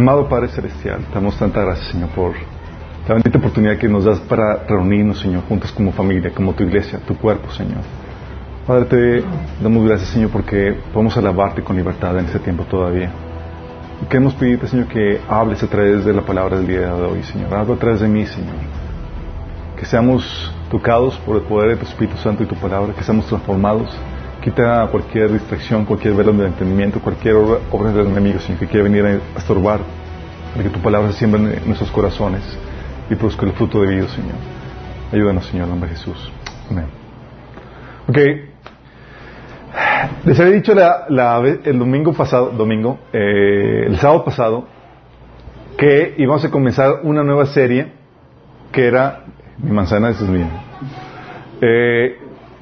Amado Padre Celestial, te damos tanta gracias, Señor, por la bendita oportunidad que nos das para reunirnos, Señor, juntos como familia, como tu iglesia, tu cuerpo, Señor. Padre, te damos gracias, Señor, porque podemos alabarte con libertad en este tiempo todavía. Y queremos pedirte, Señor, que hables a través de la palabra del día de hoy, Señor. Habla a través de mí, Señor. Que seamos tocados por el poder de tu Espíritu Santo y tu palabra, que seamos transformados. Quita cualquier distracción, cualquier velo del entendimiento, cualquier obra, del enemigo, Señor, que quiera venir a estorbar, para que tu palabra se siembre en nuestros corazones y produzca el fruto de vida, Señor. Ayúdanos, Señor, en nombre de Jesús. Amén. Ok. Les había dicho la, el domingo pasado, domingo, eh, el sábado pasado, que íbamos a comenzar una nueva serie que era mi manzana, es mía. Eh,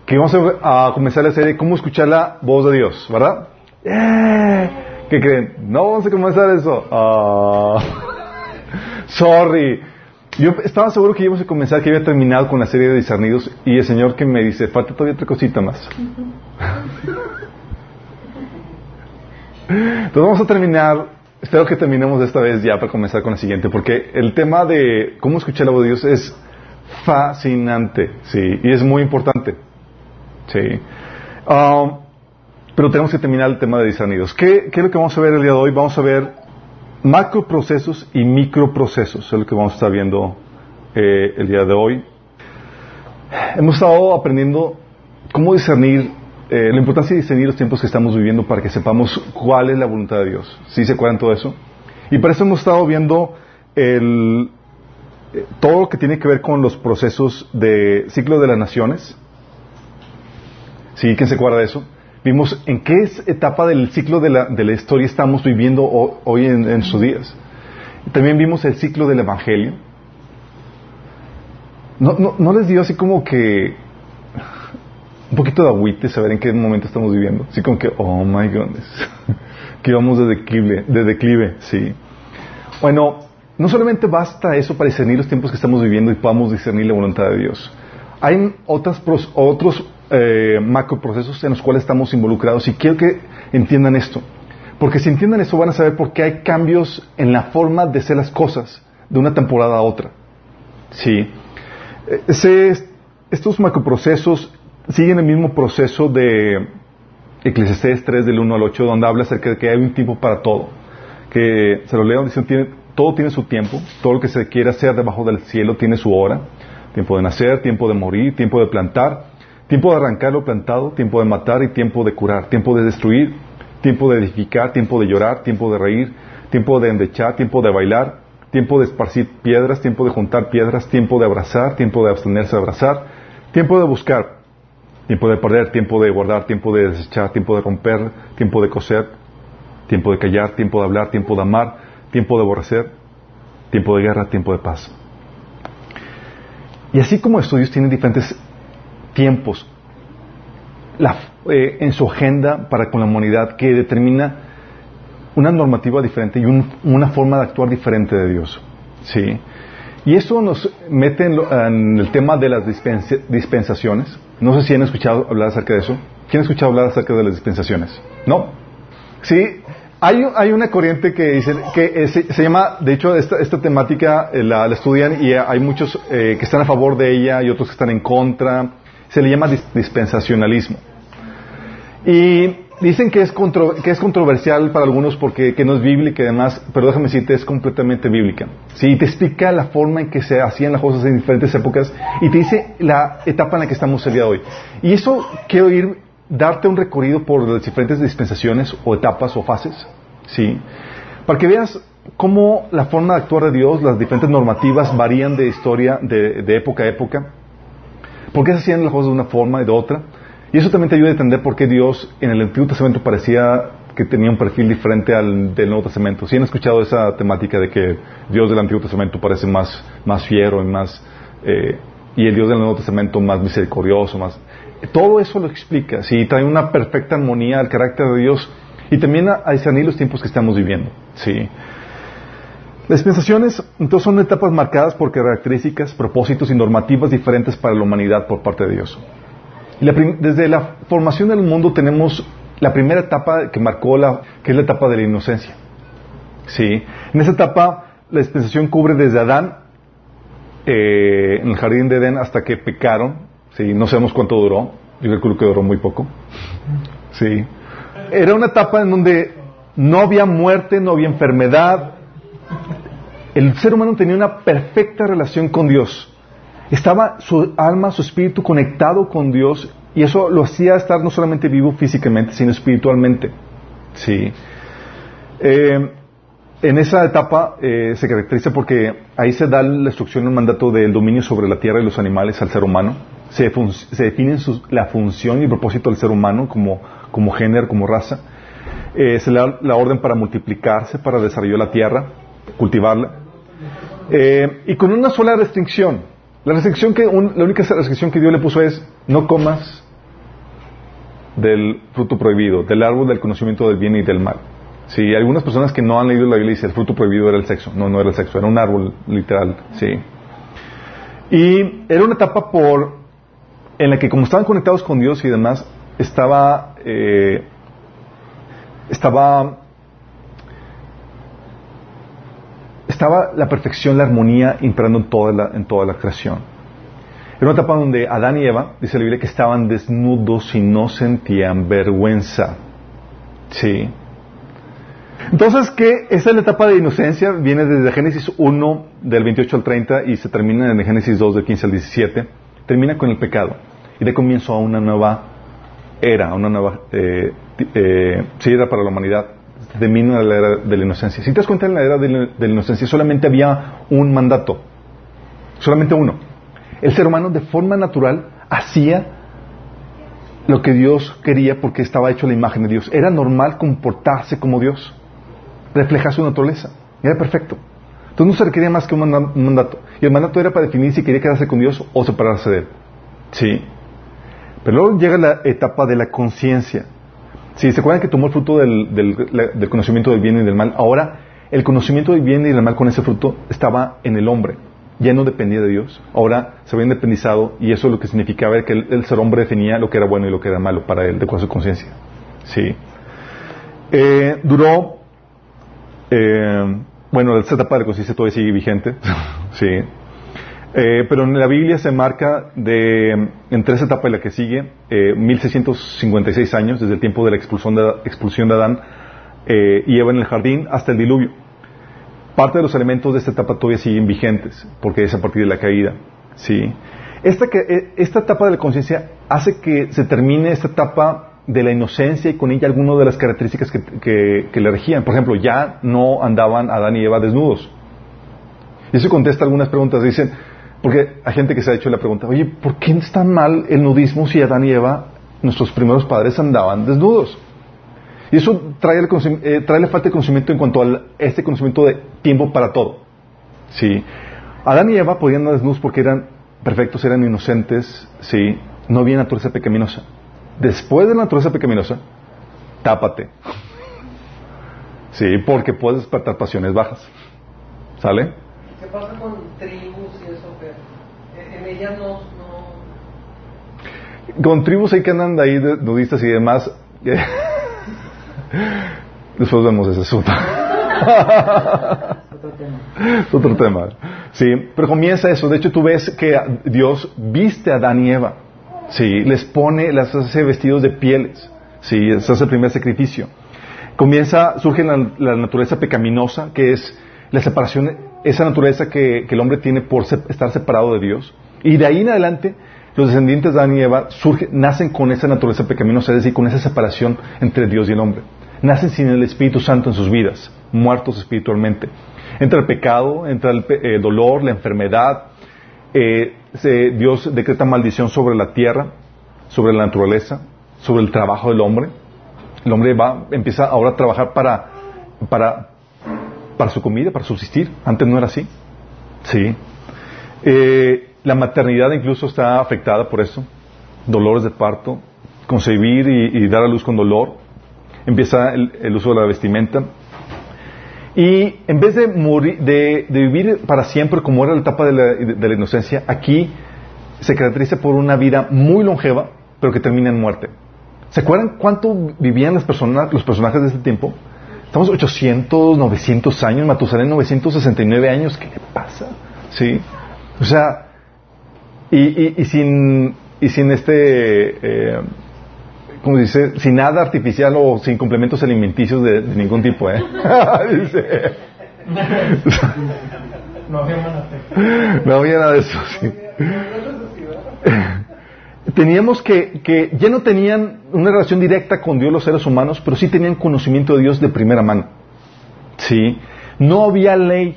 que íbamos a, a, comenzar la serie cómo escuchar la voz de Dios, ¿verdad? ¡Eh! ¿Qué creen? No vamos a comenzar eso. Uh, sorry. Yo estaba seguro que íbamos a comenzar, que había terminado con la serie de discernidos y el Señor que me dice, falta todavía otra cosita más. Entonces vamos a terminar, espero que terminemos esta vez ya para comenzar con la siguiente, porque el tema de cómo escuchar la voz de Dios es fascinante, sí, y es muy importante, sí. Um, pero tenemos que terminar el tema de discernidos. ¿Qué, ¿Qué es lo que vamos a ver el día de hoy? Vamos a ver macroprocesos y microprocesos, es lo que vamos a estar viendo eh, el día de hoy. Hemos estado aprendiendo cómo discernir, eh, la importancia de discernir los tiempos que estamos viviendo para que sepamos cuál es la voluntad de Dios. ¿Sí se acuerdan todo eso? Y para eso hemos estado viendo el, eh, todo lo que tiene que ver con los procesos de ciclo de las naciones. ¿Sí? ¿Quién se acuerda de eso? Vimos en qué etapa del ciclo de la, de la historia estamos viviendo hoy en, en, sus días. También vimos el ciclo del Evangelio. ¿No, no, no les dio así como que un poquito de agüite saber en qué momento estamos viviendo? Así como que, oh my goodness, que vamos de declive, de declive, sí. Bueno, no solamente basta eso para discernir los tiempos que estamos viviendo y podamos discernir la voluntad de Dios. Hay otras, otros eh, macroprocesos en los cuales estamos involucrados y quiero que entiendan esto. Porque si entiendan esto van a saber por qué hay cambios en la forma de hacer las cosas de una temporada a otra. Sí. Ese, estos macroprocesos siguen el mismo proceso de Eclesiastés 3 del 1 al 8 donde habla acerca de que hay un tiempo para todo. Que se lo leo, dice, tiene, todo tiene su tiempo, todo lo que se quiere hacer debajo del cielo tiene su hora. Tiempo de nacer, tiempo de morir, tiempo de plantar, tiempo de arrancar lo plantado, tiempo de matar y tiempo de curar, tiempo de destruir, tiempo de edificar, tiempo de llorar, tiempo de reír, tiempo de endechar, tiempo de bailar, tiempo de esparcir piedras, tiempo de juntar piedras, tiempo de abrazar, tiempo de abstenerse de abrazar, tiempo de buscar, tiempo de perder, tiempo de guardar, tiempo de desechar, tiempo de romper, tiempo de coser, tiempo de callar, tiempo de hablar, tiempo de amar, tiempo de aborrecer, tiempo de guerra, tiempo de paz. Y así como estudios tienen diferentes tiempos eh, en su agenda para con la humanidad que determina una normativa diferente y un, una forma de actuar diferente de Dios. ¿sí? Y eso nos mete en, lo, en el tema de las dispensa, dispensaciones. No sé si han escuchado hablar acerca de eso. ¿Quién ha escuchado hablar acerca de las dispensaciones? ¿No? Sí, hay, hay, una corriente que dice que eh, se, se, llama, de hecho, esta, esta temática eh, la, la, estudian y hay muchos eh, que están a favor de ella y otros que están en contra. Se le llama dis, dispensacionalismo. Y dicen que es, que es controversial para algunos porque que no es bíblica y demás, pero déjame decirte, es completamente bíblica. Sí, te explica la forma en que se hacían las cosas en diferentes épocas y te dice la etapa en la que estamos el día de hoy. Y eso quiero ir darte un recorrido por las diferentes dispensaciones o etapas o fases, ¿sí? Para que veas cómo la forma de actuar de Dios, las diferentes normativas varían de historia, de época a época, por qué se hacían las cosas de una forma y de otra, y eso también te ayuda a entender por qué Dios en el Antiguo Testamento parecía que tenía un perfil diferente al del Nuevo Testamento. Si han escuchado esa temática de que Dios del Antiguo Testamento parece más, más fiero y más, eh, y el Dios del Nuevo Testamento más misericordioso, más, todo eso lo explica, sí, trae una perfecta armonía al carácter de Dios y también a, a discernir los tiempos que estamos viviendo, sí. Dispensaciones, entonces, son etapas marcadas por características, propósitos y normativas diferentes para la humanidad por parte de Dios. Y la desde la formación del mundo tenemos la primera etapa que marcó la, que es la etapa de la inocencia. Sí. En esa etapa, la dispensación cubre desde Adán, eh, en el jardín de Edén, hasta que pecaron. Sí. No sabemos cuánto duró. Yo creo que duró muy poco. Sí. Era una etapa en donde no había muerte, no había enfermedad. El ser humano tenía una perfecta relación con Dios. Estaba su alma, su espíritu conectado con Dios y eso lo hacía estar no solamente vivo físicamente, sino espiritualmente. Sí. Eh, en esa etapa eh, se caracteriza porque ahí se da la instrucción, el mandato del dominio sobre la tierra y los animales al ser humano. Se, define la función y propósito del ser humano como, como género, como raza. Eh, se le da la orden para multiplicarse, para desarrollar la tierra, cultivarla. Y con una sola restricción. La restricción que, la única restricción que Dios le puso es, no comas del fruto prohibido, del árbol del conocimiento del bien y del mal. Sí, algunas personas que no han leído la Biblia dicen el fruto prohibido era el sexo. No, no era el sexo, era un árbol literal, sí. Y era una etapa por en la que como estaban conectados con Dios y demás, estaba eh, estaba estaba la perfección, la armonía imperando en toda la, en toda la creación. Era una etapa donde Adán y Eva, dice la Biblia, que estaban desnudos y no sentían vergüenza. Sí. Entonces, ¿qué? Esa es la etapa de inocencia, viene desde Génesis 1, del 28 al 30, y se termina en Génesis 2, del 15 al 17. Termina con el pecado. Y de comienzo a una nueva era, una nueva eh, eh, era para la humanidad. Termina la era de la inocencia. Si te das cuenta, en la era de la, inocencia solamente había un mandato. Solamente uno. El ser humano, de forma natural, hacía lo que Dios quería porque estaba hecho la imagen de Dios. Era normal comportarse como Dios reflejar su naturaleza. Era perfecto. Entonces no se requería más que un mandato. Y el mandato era para definir si quería quedarse con Dios o separarse de Él. Sí. Pero luego llega la etapa de la conciencia. Si se acuerdan que tomó el fruto del, conocimiento del bien y del mal, ahora el conocimiento del bien y del mal con ese fruto estaba en el hombre. Ya no dependía de Dios. Ahora se había independizado y eso lo que significaba que el, ser hombre definía lo que era bueno y lo que era malo para él, de acuerdo a su conciencia. Sí. Eh, duró eh, bueno, esta etapa de conciencia todavía sigue vigente, sí. Eh, pero en la Biblia se marca de, entre esa etapa y la que sigue, eh, 1656 años, desde el tiempo de la expulsión de, expulsión de Adán eh, y Eva en el jardín hasta el diluvio. Parte de los elementos de esta etapa todavía siguen vigentes, porque es a partir de la caída. ¿sí? Esta, que, eh, esta etapa de la conciencia hace que se termine esta etapa de la inocencia y con ella algunas de las características que, le regían. Por ejemplo, ya no andaban Adán y Eva desnudos. Y eso contesta algunas preguntas. Dicen, porque hay gente que se ha hecho la pregunta, oye, ¿por qué está mal el nudismo si Adán y Eva, nuestros primeros padres, andaban desnudos? Y eso trae, el, eh, trae la falta de conocimiento en cuanto a este conocimiento de tiempo para todo. ¿Sí? Adán y Eva podían andar desnudos porque eran perfectos, eran inocentes, ¿sí? no había naturaleza pecaminosa después de la naturaleza pecaminosa, tápate. Sí, porque puedes despertar pasiones bajas. ¿Sale? ¿Qué pasa con? En ellas no, Con tribus hay que andan ahí nudistas y demás. Después vemos ese asunto. otro tema. otro tema. Sí, pero comienza eso. De hecho, tú ves que Dios viste a Adán y Eva. Sí, les pone, las hace vestidos de pieles. Sí, ese es el primer sacrificio. Comienza, surge la, naturaleza pecaminosa, que es la separación, esa naturaleza que, el hombre tiene por estar separado de Dios. Y de ahí en adelante, los descendientes de Adán y Eva nacen con esa naturaleza pecaminosa, es decir, con esa separación entre Dios y el hombre. Nacen sin el Espíritu Santo en sus vidas, muertos espiritualmente. Entra el pecado, entra el eh, dolor, la enfermedad, eh, Dios decreta maldición sobre la tierra, sobre la naturaleza, sobre el trabajo del hombre. El hombre va, empieza ahora a trabajar para, para, para su comida, para subsistir. Antes no era así. Sí. Eh, la maternidad incluso está afectada por eso. Dolores de parto, concebir y, dar a luz con dolor. Empieza el uso de la vestimenta. Y en vez de, morir, de, vivir para siempre como era la etapa de la, inocencia, aquí se caracteriza por una vida muy longeva, pero que termina en muerte. ¿Se acuerdan cuánto vivían las los personajes de este tiempo? Estamos 800, 900 años, Matusalén 969 años, ¿qué le pasa? ¿Sí? O sea, y, y, y sin, y sin este, eh, ¿cómo dice? Sin nada artificial o sin complementos alimenticios de, de ningún tipo, ¿eh? dice. No había manatec. No había nada de eso, sí. Teníamos que, que ya no tenían una relación directa con Dios los seres humanos, pero sí tenían conocimiento de Dios de primera mano. Sí. No había ley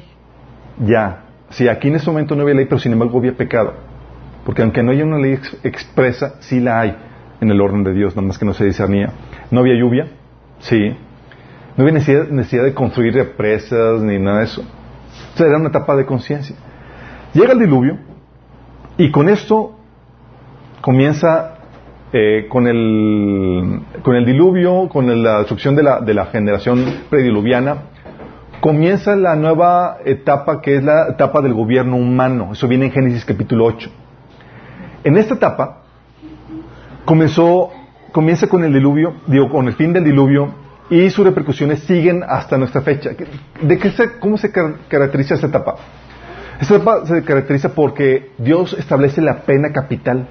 ya. Sí, aquí en este momento no había ley, pero sin embargo había pecado. Porque aunque no haya una ley ex- expresa, sí la hay en el orden de Dios, nada más que no se discernía. No había lluvia, sí. No había necesidad, necesidad de construir represas ni nada de eso. O sea, era una etapa de conciencia. Llega el diluvio y con esto comienza eh, con, el, con el diluvio, con la destrucción de la, de la generación prediluviana, comienza la nueva etapa que es la etapa del gobierno humano. Eso viene en Génesis capítulo 8. En esta etapa comenzó, comienza con el diluvio, digo, con el fin del diluvio y sus repercusiones siguen hasta nuestra fecha. ¿De qué se, cómo se car- caracteriza esta etapa? Esta etapa se caracteriza porque Dios establece la pena capital.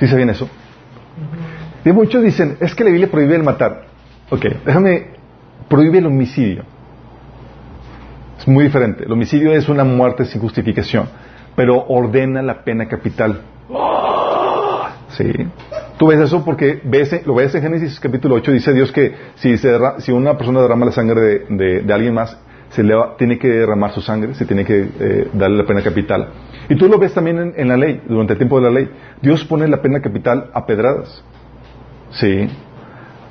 ¿Sí sabían eso? Y muchos dicen, es que la Biblia prohíbe el matar. Ok, déjame, prohíbe el homicidio. Es muy diferente. El homicidio es una muerte sin justificación, pero ordena la pena capital. Sí. Tú ves eso porque ves, lo ves en Génesis capítulo 8, dice Dios que si, se si una persona derrama la sangre de alguien más, se le va- tiene que derramar su sangre, se tiene que eh, darle la pena capital. Y tú lo ves también en, en la ley, durante el tiempo de la ley. Dios pone la pena capital a pedradas. Sí.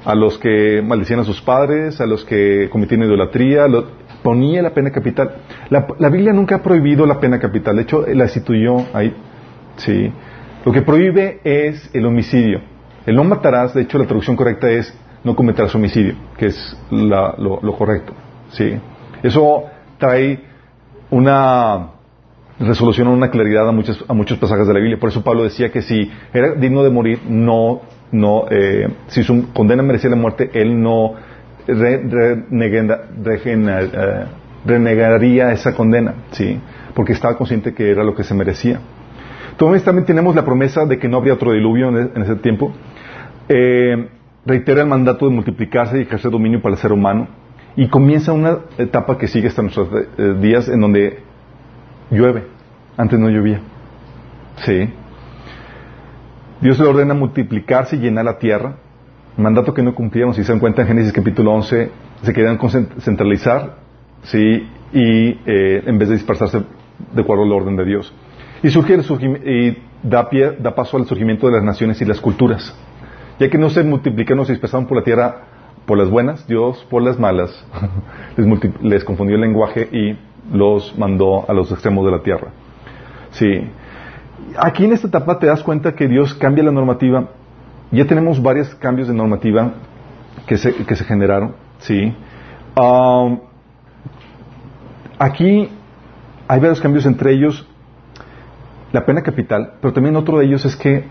A los que maldecían a sus padres, a los que cometían idolatría, lo- ponía la pena capital. La, Biblia nunca ha prohibido la pena capital, de hecho la instituyó ahí. Sí. Lo que prohíbe es el homicidio. El no matarás, de hecho la traducción correcta es no cometerás homicidio, que es la- lo, correcto. Sí. Eso trae una resolución, una claridad a muchos, a muchos pasajes de la Biblia. Por eso Pablo decía que si era digno de morir, no, no, eh, si su condena merecía la muerte, él no eh, renegaría esa condena, sí, porque estaba consciente que era lo que se merecía. Entonces también tenemos la promesa de que no habría otro diluvio en, en ese tiempo. Eh, reitera el mandato de multiplicarse y ejercer dominio para el ser humano. Y comienza una etapa que sigue hasta nuestros eh, días en donde llueve. Antes no llovía. Sí. Dios le ordena multiplicarse y llenar la tierra. Mandato que no cumplieron. Si se dan cuenta en Génesis capítulo 11, se querían centralizar. Sí. Y eh, en vez de dispersarse de acuerdo al orden de Dios. Y surge el y da, pie, da paso al surgimiento de las naciones y las culturas. Ya que no se multiplicaron, se dispersaron por la tierra por las buenas, Dios por las malas. les, les confundió el lenguaje y los mandó a los extremos de la tierra. Sí. Aquí en esta etapa te das cuenta que Dios cambia la normativa. Ya tenemos varios cambios de normativa que se, que se generaron. Sí. Aquí hay varios cambios, entre ellos la pena capital, pero también otro de ellos es que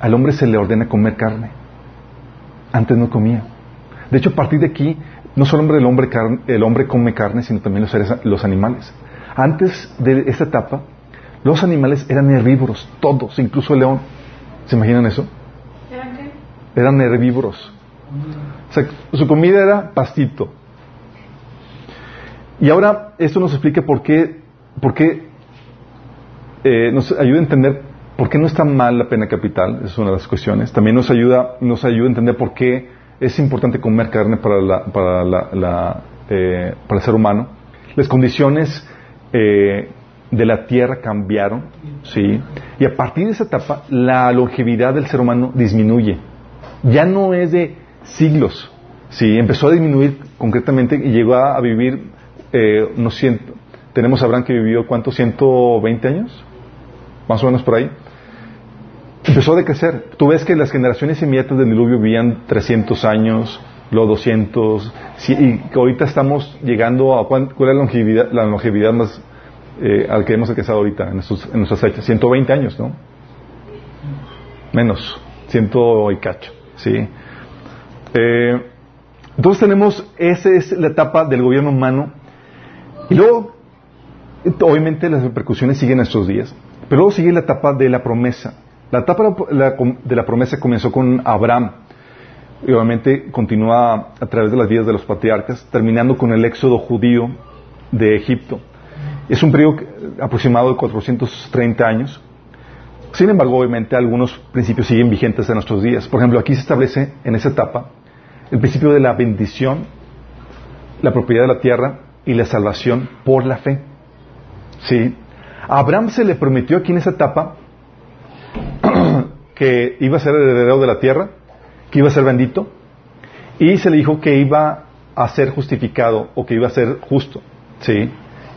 al hombre se le ordena comer carne. Antes no comía. De hecho, a partir de aquí, no solo el hombre, car- el hombre come carne, sino también los, seres- los animales. Antes de esta etapa, los animales eran herbívoros, todos, incluso el león. ¿Se imaginan eso? ¿Eran qué? Eran herbívoros. O sea, su comida era pastito. Y ahora esto nos explica por qué, por qué eh, nos ayuda a entender por qué no está mal la pena capital, esa es una de las cuestiones. También nos ayuda, nos ayuda a entender por qué es importante comer carne para, la, para, la, la, eh, para el ser humano. Las condiciones eh, de la tierra cambiaron, ¿sí? Y a partir de esa etapa, la longevidad del ser humano disminuye. Ya no es de siglos, ¿sí? Empezó a disminuir concretamente y llegó a, vivir eh, tenemos a Abraham que vivió, ¿cuántos? ¿120 años? Más o menos por ahí. Empezó a decrecer. Tú ves que las generaciones inmediatas del diluvio vivían 300 años, luego 200, sí, y ahorita estamos llegando a cuán- cuál es la longevidad, la longevidad más eh, al que hemos alcanzado ahorita en, estos- en nuestras fechas. 120 años, ¿no? Menos, ciento y cacho, sí. Eh, Entonces tenemos, esa es la etapa del gobierno humano. Y luego, obviamente las repercusiones siguen estos días. Pero luego sigue la etapa de la promesa. La etapa de la promesa comenzó con Abraham. Y obviamente continúa a través de las vidas de los patriarcas, terminando con el éxodo judío de Egipto. Es un periodo aproximado de 430 años. Sin embargo, obviamente algunos principios siguen vigentes en nuestros días. Por ejemplo, aquí se establece en esa etapa el principio de la bendición, la propiedad de la tierra y la salvación por la fe. ¿Sí? A Abraham se le prometió aquí en esa etapa que iba a ser el heredero de la tierra, que iba a ser bendito, y se le dijo que iba a ser justificado o que iba a ser justo. ¿Sí?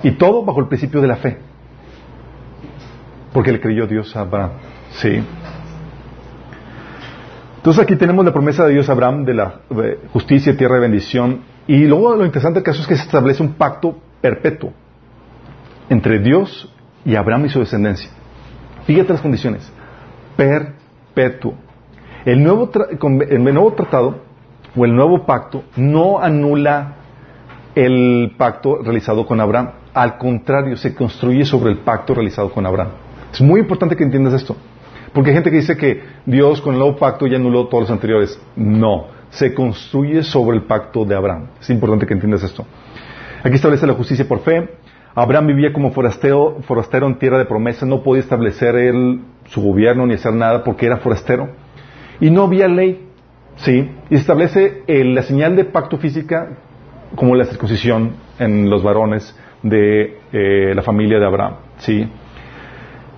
Y todo bajo el principio de la fe. Porque le creyó Dios a Abraham. ¿Sí? Entonces aquí tenemos la promesa de Dios a Abraham de la justicia, tierra de bendición. Y luego lo interesante del caso es que se establece un pacto perpetuo entre Dios y Abraham y su descendencia. Fíjate las condiciones. Perpetuo. El nuevo, el nuevo tratado o el nuevo pacto no anula el pacto realizado con Abraham. Al contrario, se construye sobre el pacto realizado con Abraham. Es muy importante que entiendas esto. Porque hay gente que dice que Dios con el nuevo pacto ya anuló todos los anteriores. No, se construye sobre el pacto de Abraham. Es importante que entiendas esto. Aquí establece la justicia por fe. Abraham vivía como forastero, forastero en tierra de promesa, no podía establecer él su gobierno ni hacer nada porque era forastero. Y no había ley, ¿sí? Y establece la señal de pacto física como la circuncisión en los varones de eh, la familia de Abraham, ¿sí?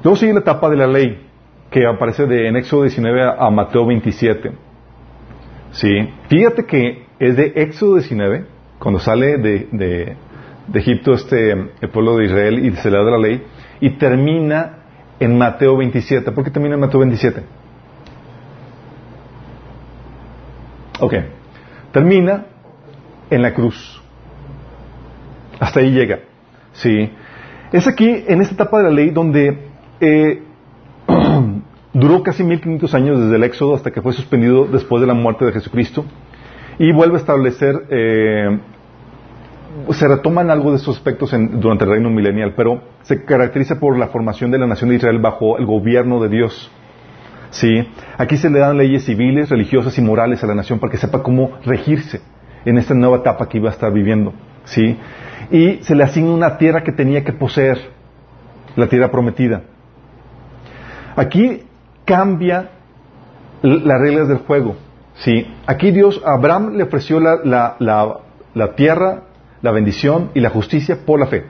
Luego sigue la etapa de la ley que aparece de, en Éxodo 19 a, Mateo 27. ¿Sí? Fíjate que es de Éxodo 19, cuando sale de, de, Egipto este, el pueblo de Israel y se le da la ley, y termina en Mateo 27. ¿Por qué termina en Mateo 27? Ok. Termina en la cruz. Hasta ahí llega. ¿Sí? Es aquí, en esta etapa de la ley, donde eh, Duró casi 1500 años desde el Éxodo hasta que fue suspendido después de la muerte de Jesucristo y vuelve a establecer, eh, se retoman algo de estos aspectos durante el reino milenial, pero se caracteriza por la formación de la nación de Israel bajo el gobierno de Dios. ¿Sí? Aquí se le dan leyes civiles, religiosas y morales a la nación para que sepa cómo regirse en esta nueva etapa que iba a estar viviendo. ¿Sí? Y se le asigna una tierra que tenía que poseer, la tierra prometida. Aquí cambia las reglas del juego. ¿sí? Aquí Dios, a Abraham le ofreció la, la, tierra, la bendición y la justicia por la fe.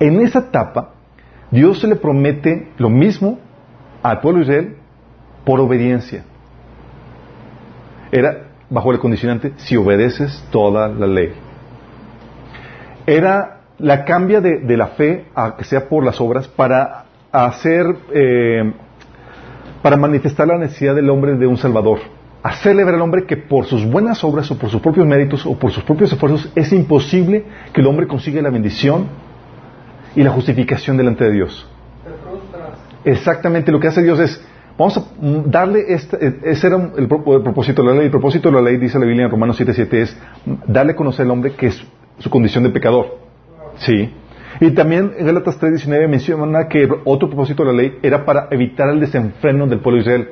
En esa etapa, Dios se le promete lo mismo al pueblo de Israel por obediencia. Era bajo el condicionante si obedeces toda la ley. Era la cambia de, la fe a que sea por las obras para hacer eh, para manifestar la necesidad del hombre de un Salvador. Hacerle ver al hombre que por sus buenas obras o por sus propios méritos o por sus propios esfuerzos es imposible que el hombre consiga la bendición y la justificación delante de Dios. Exactamente lo que hace Dios es, vamos a darle, este, ese era el, propósito de la ley. El propósito de la ley, dice la Biblia en Romanos 7:7, es darle a conocer al hombre que es su condición de pecador. Sí. Y también en Gálatas 3.19 menciona que otro propósito de la ley era para evitar el desenfreno del pueblo Israel.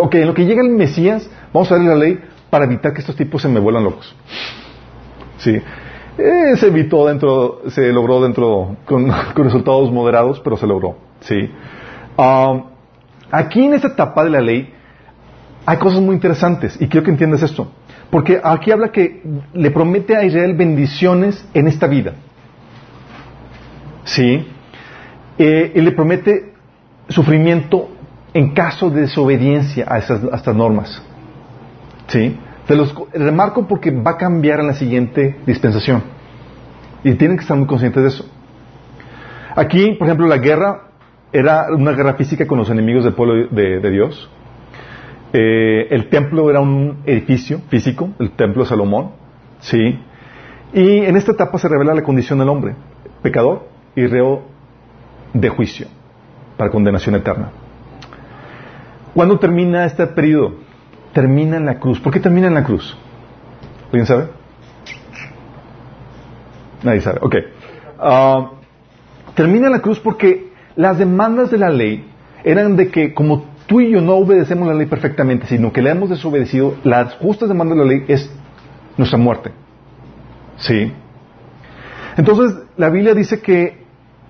Ok, en lo que llega el Mesías, vamos a darle la ley para evitar que estos tipos se me vuelan locos. Sí. Eh, se evitó dentro, se logró dentro, con, resultados moderados, pero se logró. Sí. Um, aquí en esta etapa de la ley hay cosas muy interesantes y quiero que entiendas esto. Porque aquí habla que le promete a Israel bendiciones en esta vida. ¿sí? Eh, y le promete sufrimiento en caso de desobediencia a, esas, estas normas. ¿Sí? Te los remarco porque va a cambiar en la siguiente dispensación. Y tienen que estar muy conscientes de eso. Aquí, por ejemplo, la guerra era una guerra física con los enemigos del pueblo de, Dios. Eh, el templo era un edificio físico, el templo de Salomón. ¿sí? Y en esta etapa se revela la condición del hombre, pecador, y reo de juicio para condenación eterna. ¿Cuándo termina este periodo? Termina en la cruz. ¿Por qué termina en la cruz? ¿Alguien sabe? Nadie sabe. Ok. Ah, termina la cruz porque las demandas de la ley eran de que como tú y yo no obedecemos la ley perfectamente, sino que le hemos desobedecido, las justas demandas de la ley es nuestra muerte. ¿Sí? Entonces, la Biblia dice que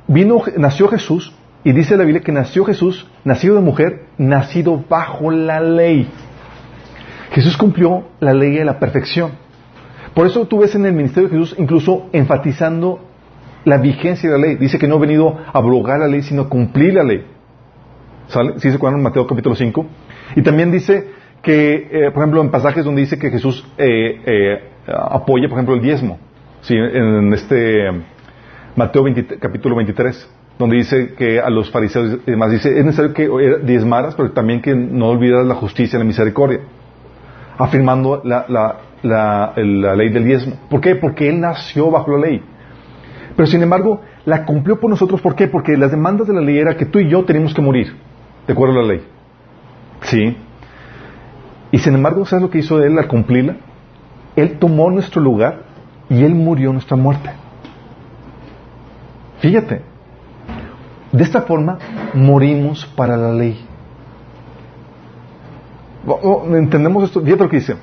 vino, nació Jesús, y dice la Biblia que nació Jesús, nacido de mujer, nacido bajo la ley. Jesús cumplió la ley de la perfección. Por eso tú ves en el ministerio de Jesús incluso enfatizando la vigencia de la ley. Dice que no ha venido a abrogar la ley, sino a cumplir la ley. ¿Sale? ¿Sí se acuerdan Mateo capítulo 5? Y también dice que, eh, por ejemplo, en pasajes donde dice que Jesús eh, eh, apoya, por ejemplo, el diezmo. ¿sí? En este Mateo capítulo 23, donde dice que a los fariseos y demás dice, es necesario que diezmaras, pero también que no olvidaras la justicia y la misericordia. Afirmando la, la, la, la ley del diezmo. ¿Por qué? Porque Él nació bajo la ley. Pero sin embargo, la cumplió por nosotros. ¿Por qué? Porque las demandas de la ley era que tú y yo teníamos que morir, de acuerdo a la ley. ¿Sí? Y sin embargo, ¿sabes lo que hizo Él al cumplirla? Él tomó nuestro lugar y Él murió nuestra muerte. Fíjate, de esta forma morimos para la ley. Entendemos esto, fíjate lo que dice.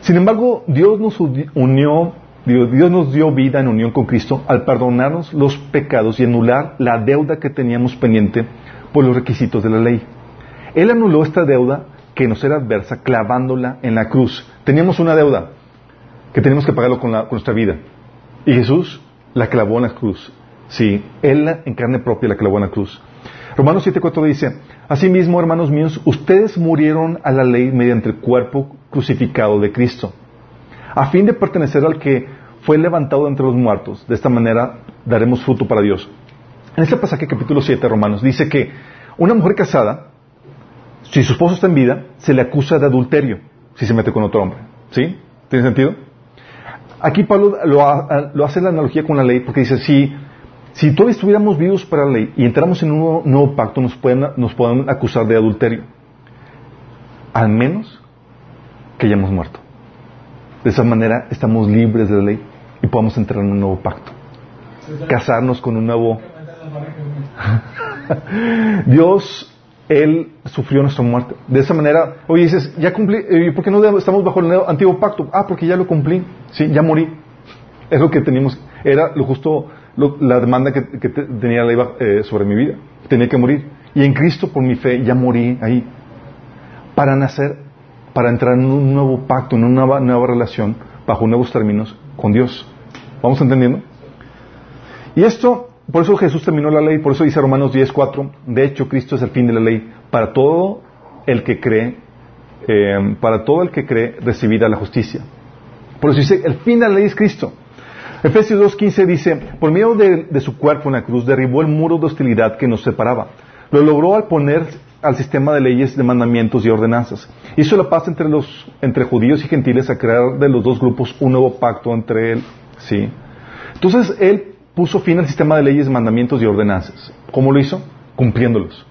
Sin embargo, Dios nos unió, Dios, nos dio vida en unión con Cristo al perdonarnos los pecados y anular la deuda que teníamos pendiente por los requisitos de la ley. Él anuló esta deuda que nos era adversa clavándola en la cruz. Teníamos una deuda que teníamos que pagarlo con, nuestra vida. Y Jesús la clavó en la cruz. Sí, Él en carne propia la clavó en la cruz. Romanos 7.4 dice, Asimismo, hermanos míos, ustedes murieron a la ley mediante el cuerpo crucificado de Cristo, a fin de pertenecer al que fue levantado entre los muertos. De esta manera daremos fruto para Dios. En este pasaje, capítulo 7, Romanos, dice que una mujer casada, si su esposo está en vida, se le acusa de adulterio si se mete con otro hombre. ¿Sí? ¿Tiene sentido? Aquí Pablo lo, lo hace la analogía con la ley porque dice, si si todavía estuviéramos vivos para la ley y entramos en un nuevo, pacto, nos pueden, nos pueden acusar de adulterio. Al menos que hayamos muerto. De esa manera estamos libres de la ley y podemos entrar en un nuevo pacto. Casarnos con un nuevo... Dios, Él sufrió nuestra muerte. De esa manera, oye, dices, ya cumplí, ¿y por qué no estamos bajo el antiguo pacto? Ah, porque ya lo cumplí, sí, ya morí. Es lo que teníamos, era lo justo la demanda que, tenía la ley eh, sobre mi vida. Tenía que morir. Y en Cristo, por mi fe, ya morí ahí. Para nacer, para entrar en un nuevo pacto, en una nueva, relación, bajo nuevos términos, con Dios. ¿Vamos entendiendo? Y esto, por eso Jesús terminó la ley, por eso dice Romanos 10.4, de hecho Cristo es el fin de la ley, para todo el que cree, eh, para todo el que cree recibirá la justicia. Por eso dice, el fin de la ley es Cristo. Efesios 2.15 dice, por medio de, su cuerpo en la cruz derribó el muro de hostilidad que nos separaba. Lo logró al poner al sistema de leyes, de mandamientos y ordenanzas. Hizo la paz entre los entre judíos y gentiles a crear de los dos grupos un nuevo pacto entre él. Sí. Entonces él puso fin al sistema de leyes, mandamientos y ordenanzas. ¿Cómo lo hizo? Cumpliéndolos.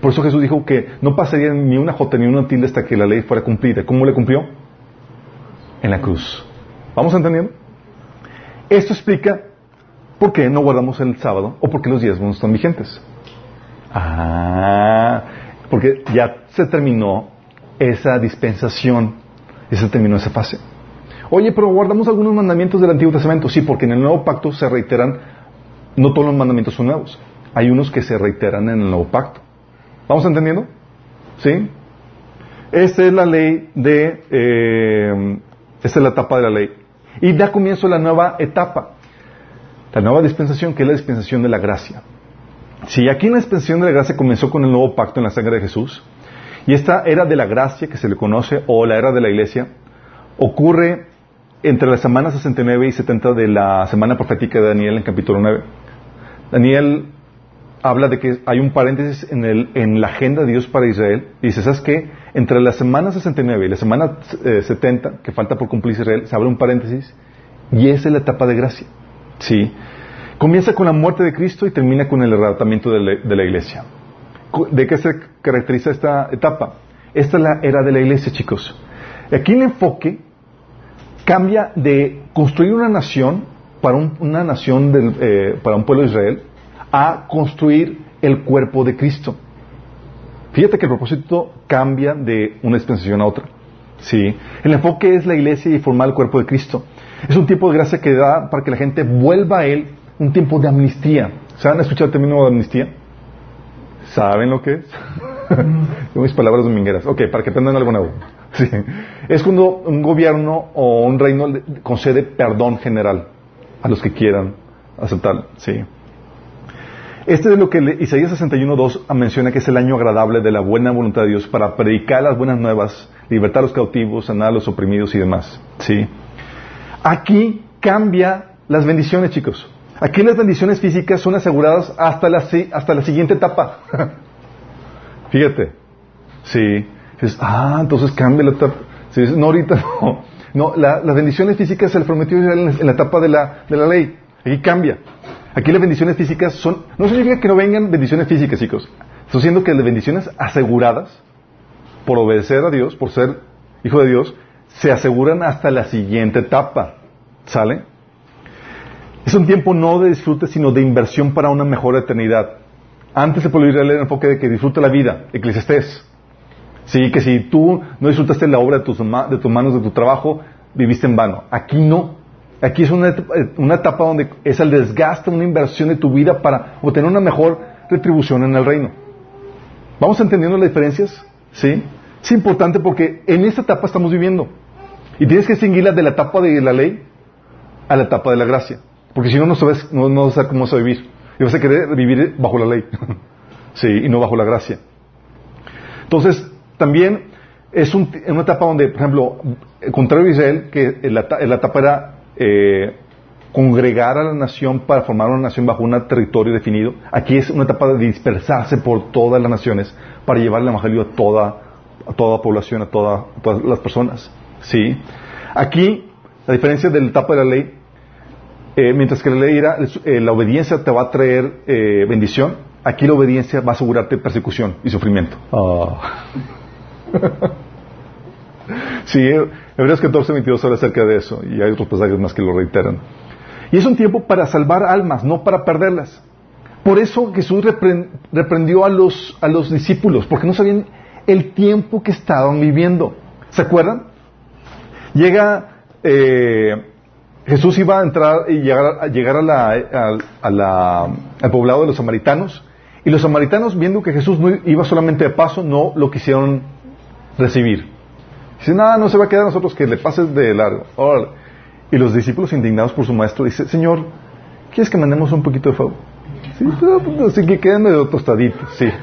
Por eso Jesús dijo que no pasaría ni una jota ni una tilde hasta que la ley fuera cumplida. ¿Cómo le cumplió? En la cruz. ¿Vamos entendiendo? Esto explica por qué no guardamos el sábado o por qué los diezmos no están vigentes. Ah, porque ya se terminó esa dispensación, ya se terminó esa fase. Oye, pero guardamos algunos mandamientos del Antiguo Testamento. Sí, porque en el Nuevo Pacto se reiteran, no todos los mandamientos son nuevos. Hay unos que se reiteran en el Nuevo Pacto. ¿Vamos entendiendo? ¿Sí? Esta es la ley de, eh, esta es la etapa de la ley. Y da comienzo la nueva etapa, la nueva dispensación, que es la dispensación de la gracia. Si aquí en la dispensación de la gracia comenzó con el nuevo pacto en la sangre de Jesús, y esta era de la gracia que se le conoce, o la era de la iglesia, ocurre entre las semanas 69 y 70 de la semana profética de Daniel en capítulo 9. Daniel habla de que hay un paréntesis en, el, en la agenda de Dios para Israel. Y dice, ¿sabes qué? Entre la semana 69 y la semana 70, eh, que falta por cumplir Israel, se abre un paréntesis y es la etapa de gracia. ¿Sí? Comienza con la muerte de Cristo y termina con el arrebatamiento de la, iglesia. ¿De qué se caracteriza esta etapa? Esta es la era de la iglesia, chicos. Aquí el enfoque cambia de construir una nación para un, una nación del, eh, para un pueblo de Israel a construir el cuerpo de Cristo. Fíjate que el propósito cambia de una dispensación a otra. Sí. El enfoque es la iglesia y formar el cuerpo de Cristo. Es un tiempo de gracia que da para que la gente vuelva a Él, un tiempo de amnistía. ¿Se han escuchado el término de amnistía? ¿Saben lo que es? mis palabras domingueras. Ok, para que aprendan algo nuevo. Es cuando un gobierno o un reino concede perdón general a los que quieran aceptarlo. Sí. Este es lo que Isaías 61.2 menciona que es el año agradable de la buena voluntad de Dios para predicar las buenas nuevas, libertar a los cautivos, sanar a los oprimidos y demás. ¿Sí? Aquí cambia las bendiciones, chicos. Aquí las bendiciones físicas son aseguradas hasta la, hasta la siguiente etapa. Fíjate. Sí. Ah, entonces cambia la etapa. no, ahorita no. No, las bendiciones físicas se le prometió en la etapa de la, de la ley. Aquí cambia. Aquí las bendiciones físicas son, no significa que no vengan bendiciones físicas, chicos. Estoy diciendo que las bendiciones aseguradas por obedecer a Dios, por ser hijo de Dios, se aseguran hasta la siguiente etapa. ¿Sale? Es un tiempo no de disfrute, sino de inversión para una mejor eternidad. Antes podría leer el enfoque de que disfruta la vida, eclesiastés. Sí, que si tú no disfrutaste la obra de tus, de tus manos, de tu trabajo, viviste en vano. Aquí no. Aquí es una, una etapa donde es el desgaste, una inversión de tu vida para obtener una mejor retribución en el reino. ¿Vamos entendiendo las diferencias? ¿Sí? Es importante porque en esta etapa estamos viviendo. Y tienes que distinguirla de la etapa de la ley a la etapa de la gracia. Porque si no, no sabes, no, no sabes cómo vas a vivir. Y vas a querer vivir bajo la ley. sí, y no bajo la gracia. Entonces, también es un, una etapa donde, por ejemplo, contrario a Israel, que la, etapa era eh, congregar a la nación para formar una nación bajo un territorio definido. Aquí es una etapa de dispersarse por todas las naciones para llevar el evangelio a toda, toda población, a, todas las personas. ¿Sí? Aquí, la diferencia de la etapa de la ley, eh, mientras que la ley era, eh, la obediencia te va a traer bendición, aquí la obediencia va a asegurarte persecución y sufrimiento. Ah. sí, Hebreos 14, 22 habla acerca de eso y hay otros pasajes más que lo reiteran. Y es un tiempo para salvar almas, no para perderlas. Por eso Jesús reprendió a los, a los discípulos, porque no sabían el tiempo que estaban viviendo. ¿Se acuerdan? Llega, eh, Jesús iba a entrar y llegar, a, llegar a la, al poblado de los samaritanos, y los samaritanos, viendo que Jesús no iba solamente de paso, no lo quisieron recibir. Dice, nada, no se va a quedar a nosotros que le pases de largo. Y los discípulos indignados por su maestro dicen, Señor, ¿quieres que mandemos un poquito de fuego? Sí, pues, así que queden medio tostaditos, sí.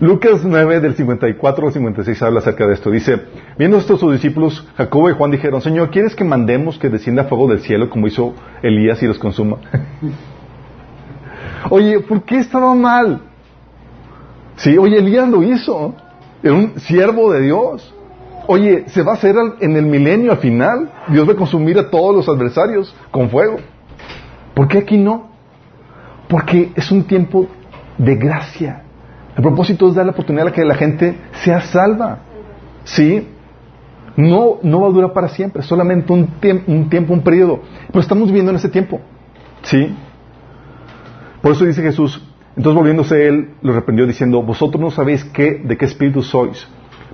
Lucas 9 del 54 al 56 habla acerca de esto. Dice, viendo esto sus discípulos, Jacobo y Juan dijeron, Señor, ¿quieres que mandemos que descienda fuego del cielo como hizo Elías y los consuma? oye, ¿por qué estaba mal? Sí, oye, Elías lo hizo. Era un siervo de Dios. Oye, se va a hacer en el milenio al final. Dios va a consumir a todos los adversarios con fuego. ¿Por qué aquí no? Porque es un tiempo de gracia. El propósito es dar la oportunidad a que la gente sea salva. ¿Sí? No, no va a durar para siempre, solamente un, un tiempo, un periodo. Pero estamos viviendo en ese tiempo. ¿Sí? Por eso dice Jesús, entonces volviéndose él, lo reprendió diciendo, vosotros no sabéis qué, de qué espíritu sois,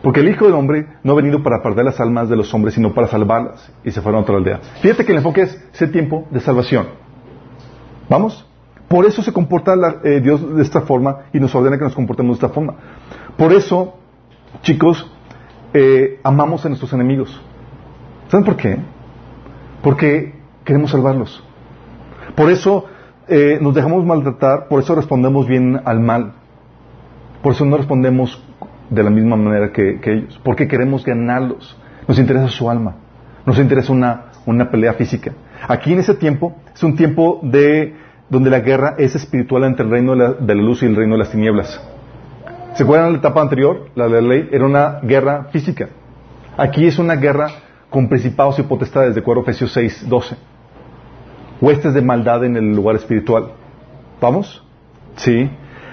porque el Hijo del Hombre no ha venido para perder las almas de los hombres, sino para salvarlas. Y se fueron a otra aldea. Fíjate que el enfoque es ese tiempo de salvación. ¿Vamos? Por eso se comporta eh, Dios de esta forma y nos ordena que nos comportemos de esta forma. Por eso, chicos, eh, amamos a nuestros enemigos. ¿Saben por qué? Porque queremos salvarlos. Por eso eh, nos dejamos maltratar, por eso respondemos bien al mal. Por eso no respondemos de la misma manera que, ellos. Porque queremos ganarlos. Nos interesa su alma. Nos interesa una, una pelea física. Aquí en ese tiempo es un tiempo de donde la guerra es espiritual entre el reino de la, de la luz y el reino de las tinieblas. ¿Se acuerdan de la etapa anterior? La de la ley era una guerra física. Aquí es una guerra con principados y potestades, de acuerdo a Efesios 6, 12 huestes de maldad en el lugar espiritual. ¿Vamos? Sí.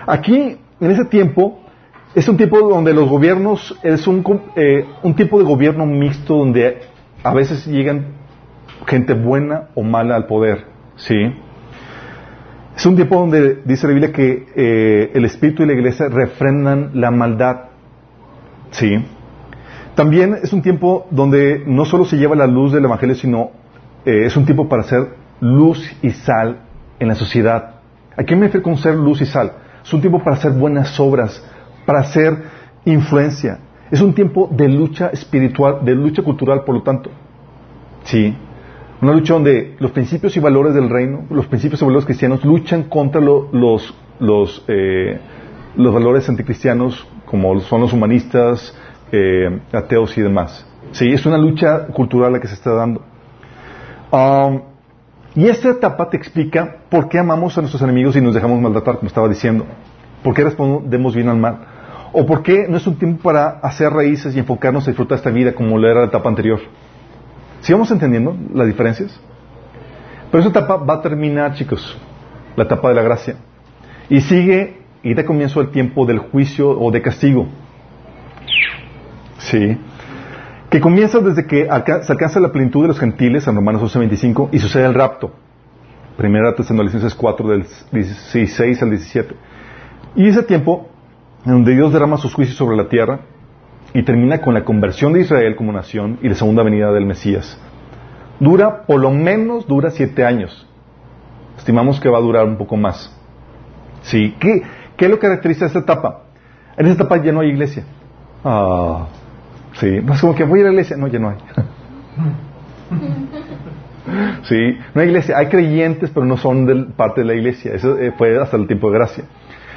Aquí, en ese tiempo, es un tiempo donde los gobiernos, es un, eh, un tipo de gobierno mixto donde a veces llegan gente buena o mala al poder, ¿sí? Es un tiempo donde dice la Biblia que eh, el Espíritu y la Iglesia refrendan la maldad, ¿sí? También es un tiempo donde no solo se lleva la luz del Evangelio, sino eh, es un tiempo para hacer luz y sal en la sociedad. ¿A qué me refiero con ser luz y sal? Es un tiempo para hacer buenas obras, para hacer influencia. Es un tiempo de lucha espiritual, de lucha cultural, por lo tanto. Sí. Una lucha donde los principios y valores del reino, los principios y valores cristianos luchan contra los, los, eh, los valores anticristianos, como son los humanistas, eh, ateos y demás. Sí, es una lucha cultural la que se está dando. Um, y esta etapa te explica por qué amamos a nuestros enemigos y nos dejamos maltratar, como estaba diciendo. ¿Por qué respondemos bien al mal? ¿O por qué no es un tiempo para hacer raíces y enfocarnos a disfrutar esta vida como lo era la etapa anterior? ¿Sí vamos entendiendo las diferencias? Pero esa etapa va a terminar, chicos, la etapa de la gracia. Y sigue y da comienzo el tiempo del juicio o de castigo. Sí. Que comienza desde que se alcanza la plenitud de los gentiles, en Romanos 11.25, y sucede el rapto. Primera Tesalonicenses 4, del 16 al 17. Y ese tiempo, en donde Dios derrama sus juicios sobre la tierra, y termina con la conversión de Israel como nación y la segunda venida del Mesías. Dura, por lo menos, dura siete años. Estimamos que va a durar un poco más. ¿Sí? ¿Qué, qué es lo que caracteriza esta etapa? En esta etapa ya no hay iglesia. Ah, Sí, no es como que voy a ir a la iglesia. No, ya no hay. sí, no hay iglesia. Hay creyentes, pero no son parte de la iglesia. Eso eh, fue hasta el tiempo de gracia.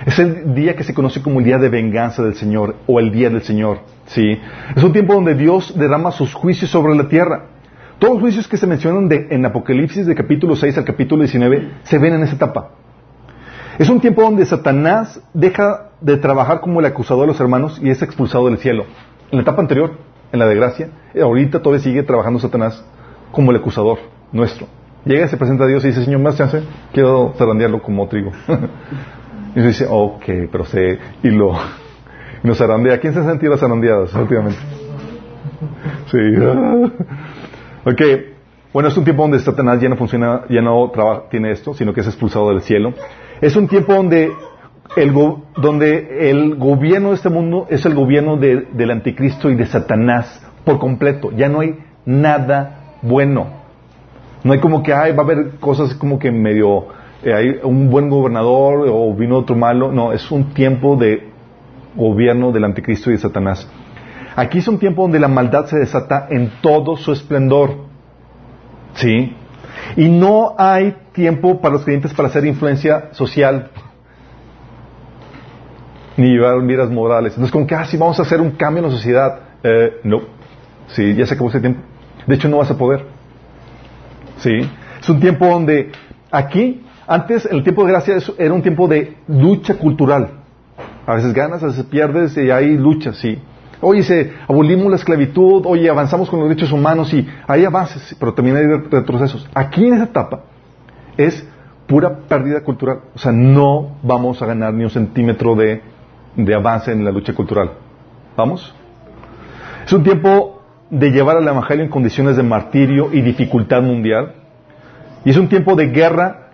Es el día que se conoce como el día de venganza del Señor o el día del Señor. ¿sí? Es un tiempo donde Dios derrama sus juicios sobre la tierra. Todos los juicios que se mencionan de, en Apocalipsis de capítulo 6 al capítulo 19 se ven en esa etapa. Es un tiempo donde Satanás deja de trabajar como el acusador de los hermanos y es expulsado del cielo en la etapa anterior, en la de gracia, eh, ahorita todavía sigue trabajando Satanás como el acusador nuestro. Llega, se presenta a Dios y dice, Señor, más chance, quiero zarandearlo como trigo. y dice, ok, pero sé, y lo, y nos zarandea. ¿Quién se ha sentido zarandeados últimamente? Sí. ok, bueno, es un tiempo donde Satanás ya no funciona, ya no tiene esto, sino que es expulsado del cielo. Es un tiempo donde donde el gobierno de este mundo es el gobierno del anticristo y de Satanás por completo. Ya no hay nada bueno. No hay como que hay, va a haber cosas como que medio, eh, hay un buen gobernador o vino otro malo. No, es un tiempo de gobierno del anticristo y de Satanás. Aquí es un tiempo donde la maldad se desata en todo su esplendor. ¿Sí? Y no hay tiempo para los creyentes para hacer influencia social ni llevar miras morales. Entonces, como que, ah, sí, vamos a hacer un cambio en la sociedad. Eh, no. Sí, ya se acabó ese tiempo. De hecho, no vas a poder. Sí. Es un tiempo donde aquí, antes, el tiempo de gracia era un tiempo de lucha cultural. A veces ganas, a veces pierdes y hay lucha, sí. Oye, se, abolimos la esclavitud, oye, avanzamos con los derechos humanos y hay avances, pero también hay retrocesos. Aquí en esa etapa es pura pérdida cultural. O sea, no vamos a ganar ni un centímetro de de avance en la lucha cultural. ¿Vamos? Es un tiempo de llevar al Evangelio en condiciones de martirio y dificultad mundial. Y es un tiempo de guerra.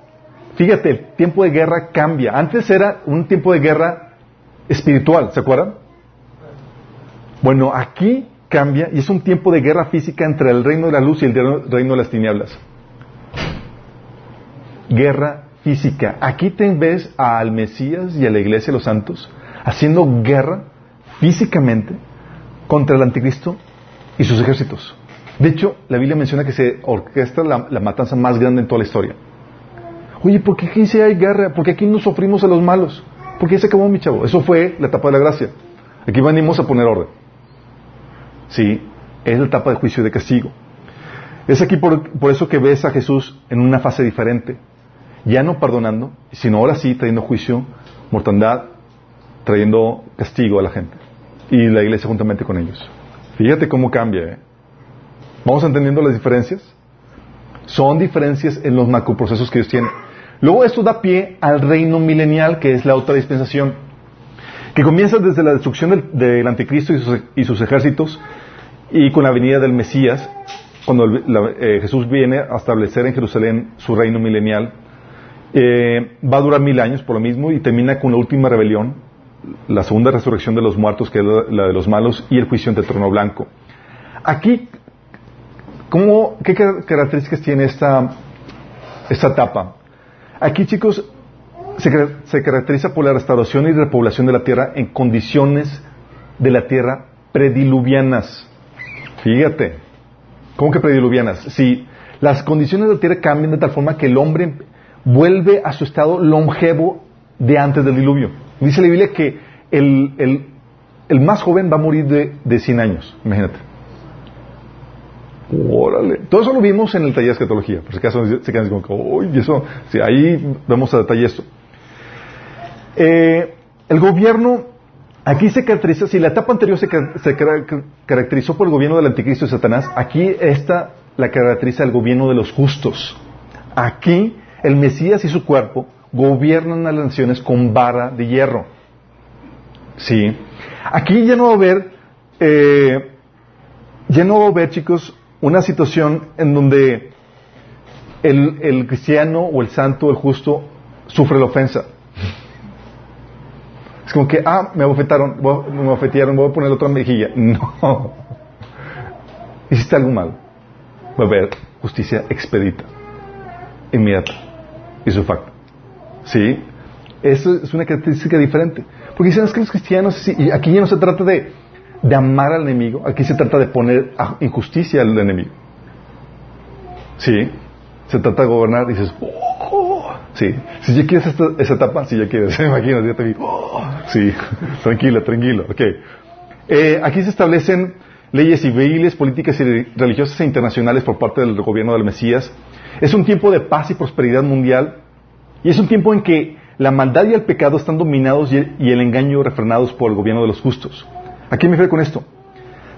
Fíjate, el tiempo de guerra cambia. Antes era un tiempo de guerra espiritual, ¿se acuerdan? Bueno, aquí cambia y es un tiempo de guerra física entre el reino de la luz y el reino de las tinieblas. Guerra física. Aquí te ves al Mesías y a la iglesia de los santos haciendo guerra físicamente contra el anticristo y sus ejércitos. De hecho, la Biblia menciona que se orquesta la, matanza más grande en toda la historia. Oye, ¿por qué aquí sí hay guerra? ¿Por qué aquí no sufrimos a los malos? ¿Por qué se acabó mi chavo? Eso fue la etapa de la gracia. Aquí venimos a poner orden. Sí, es la etapa de juicio y de castigo. Es aquí por, por, eso que ves a Jesús en una fase diferente. Ya no perdonando, sino ahora sí trayendo juicio, mortandad trayendo castigo a la gente. Y la iglesia juntamente con ellos. Fíjate cómo cambia. ¿eh? ¿Vamos entendiendo las diferencias? Son diferencias en los macroprocesos que Dios tiene. Luego esto da pie al reino milenial, que es la otra dispensación. que comienza desde la destrucción del, del anticristo y sus, y sus, ejércitos y con la venida del Mesías, cuando el, la, eh, Jesús viene a establecer en Jerusalén su reino milenial. Eh, va a durar mil años por lo mismo y termina con la última rebelión, la segunda resurrección de los muertos, que es la, de los malos, y el juicio ante el trono blanco. Aquí, ¿cómo, ¿qué características tiene esta, esta etapa? Aquí, chicos, se, se, caracteriza por la restauración y repoblación de la tierra en condiciones de la tierra prediluvianas. Fíjate, ¿cómo que prediluvianas? Si las condiciones de la tierra cambian de tal forma que el hombre vuelve a su estado longevo de antes del diluvio. Dice la Biblia que el, el, el más joven va a morir de, de 100 años, imagínate. Órale. Todo eso lo vimos en el taller de escatología. Por si acaso se quedan como, uy, eso. Sí, ahí vemos a detalle esto. Eh, el gobierno, aquí se caracteriza, si la etapa anterior se, se, caracterizó por el gobierno del anticristo y Satanás, aquí esta la caracteriza el gobierno de los justos. Aquí el Mesías y su cuerpo gobiernan a las naciones con vara de hierro. Sí. Aquí ya no va a haber, eh, ya no va a haber, chicos, una situación en donde el, cristiano o el santo, el justo, sufre la ofensa. Es como que, ah, me abofetaron, me abofetearon, voy a poner otra mejilla. No. Hiciste algo mal. Va a haber justicia expedita, inmediata y su facto. ¿Sí? Eso es una característica diferente. Porque dicen, es que los cristianos, y aquí ya no se trata de, de amar al enemigo, aquí se trata de poner injusticia al enemigo. Sí, se trata de gobernar y dices, oh, sí, si ya quieres esta, esa etapa, si ya quieres, imagínate, ya te vi, oh, sí, tranquila, tranquilo, ok. Eh, aquí se establecen leyes civiles, políticas y religiosas e internacionales por parte del gobierno del Mesías. Es un tiempo de paz y prosperidad mundial y es un tiempo en que la maldad y el pecado están dominados y el, engaño refrenados por el gobierno de los justos. ¿A qué me refiero con esto?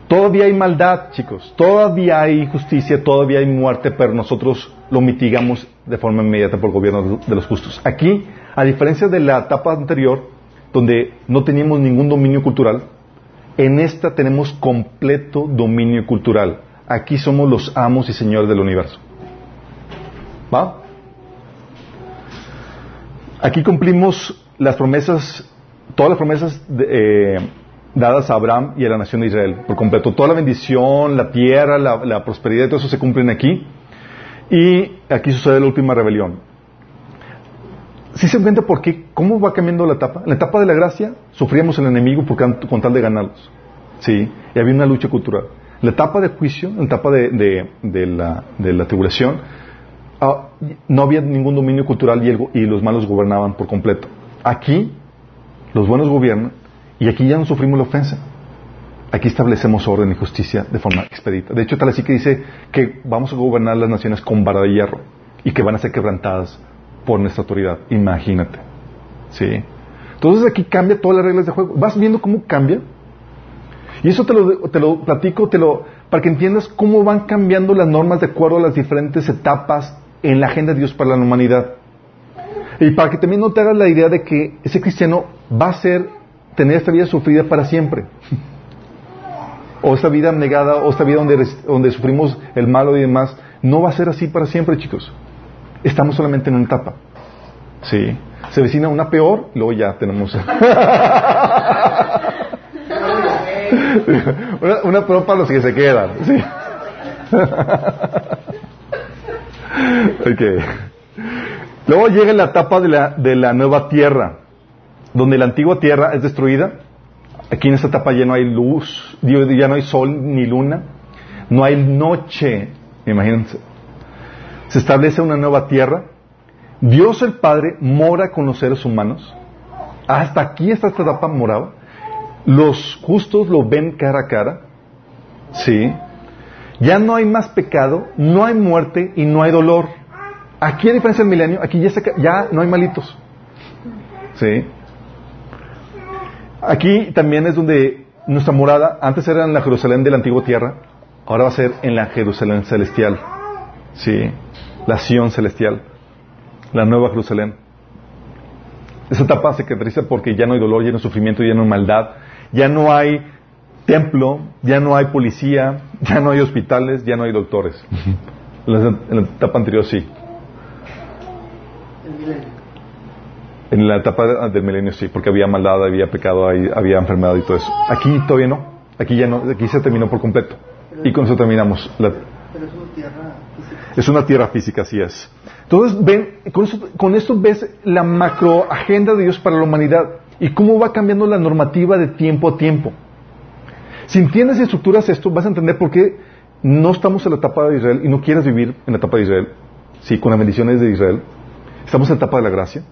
Todavía hay maldad, chicos. Todavía hay injusticia, todavía hay muerte, pero nosotros lo mitigamos de forma inmediata por el gobierno de los justos. Aquí, a diferencia de la etapa anterior, donde no teníamos ningún dominio cultural, en esta tenemos completo dominio cultural. Aquí somos los amos y señores del universo. ¿Va? Aquí cumplimos las promesas, todas las promesas de, eh, dadas a Abraham y a la nación de Israel por completo. Toda la bendición, la tierra, la, la prosperidad, todo eso se cumplen aquí. Y aquí sucede la última rebelión. Si se cuenta por qué, cómo va cambiando la etapa. En la etapa de la gracia sufríamos el enemigo por, con tal de ganarlos. Sí, y había una lucha cultural. La etapa de juicio, la etapa de, de, de, la, de la, tribulación, no había ningún dominio cultural y, los malos gobernaban por completo. Aquí, los buenos gobiernan y aquí ya no sufrimos la ofensa. Aquí establecemos orden y justicia de forma expedita. De hecho, tal así que dice que vamos a gobernar las naciones con vara de hierro y que van a ser quebrantadas por nuestra autoridad. Imagínate. ¿Sí? Entonces aquí cambia todas las reglas de juego. ¿Vas viendo cómo cambia? Y eso te lo, te lo platico te lo, para que entiendas cómo van cambiando las normas de acuerdo a las diferentes etapas en la agenda de Dios para la humanidad. Y para que también no te hagas la idea de que ese cristiano va a ser, tener esta vida sufrida para siempre. o esta vida negada, o esta vida donde, donde sufrimos el malo y demás. No va a ser así para siempre, chicos. Estamos solamente en una etapa. Sí. Se vecina una peor, luego ya tenemos. una, una peor para los que se quedan. Sí. Luego llega la etapa de la, de la nueva tierra, donde la antigua tierra es destruida. Aquí en esta etapa ya no hay luz, ya no hay sol ni luna, no hay noche, imagínense. Se establece una nueva tierra. Dios el Padre mora con los seres humanos. Hasta aquí está esta etapa morada. Los justos lo ven cara a cara. Sí. Ya no hay más pecado, no hay muerte y no hay dolor. Aquí, a diferencia del milenio, aquí ya, se, ya no hay malitos. ¿Sí? Aquí también es donde nuestra morada, antes era en la Jerusalén de la antigua tierra, ahora va a ser en la Jerusalén celestial. ¿Sí? La Sion celestial. La nueva Jerusalén. Esa etapa se caracteriza porque ya no hay dolor, ya no hay sufrimiento, ya no hay maldad, ya no hay templo, ya no hay policía, ya no hay hospitales, ya no hay doctores. En la, en la etapa anterior sí. En la etapa de- del milenio sí, porque había maldad, había pecado, había enfermedad y todo eso. Aquí todavía no. Aquí ya no, aquí se terminó por completo. Y con eso terminamos. La- Pero es una tierra física. es una tierra física, así es. Entonces, ven, con, eso- con esto ves la macro agenda de Dios para la humanidad y cómo va cambiando la normativa de tiempo a tiempo. Si entiendes y estructuras esto, vas a entender por qué no estamos en la etapa de Israel y no quieres vivir en la etapa de Israel, sí, con las bendiciones de Israel. Estamos en la etapa de la gracia.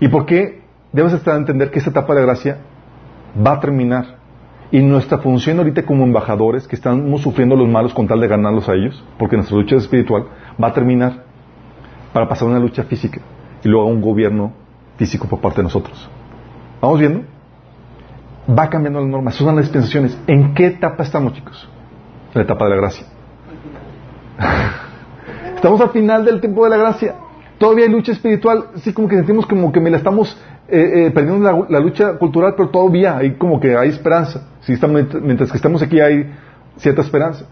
Y por qué debes estar a entender que esta etapa de la gracia va a terminar. Y nuestra función ahorita como embajadores, que estamos sufriendo los malos con tal de ganarlos a ellos, porque nuestra lucha espiritual va a terminar para pasar a una lucha física y luego a un gobierno físico por parte de nosotros. ¿Vamos viendo? Va cambiando las normas, son las dispensaciones. ¿En qué etapa estamos, chicos? La etapa de la gracia. Estamos al final del tiempo de la gracia. Todavía hay lucha espiritual, sí como que sentimos como que me la estamos eh, eh, perdiendo la, la lucha cultural, pero todavía hay como que hay esperanza. Sí, estamos- mientras que estamos aquí hay cierta esperanza.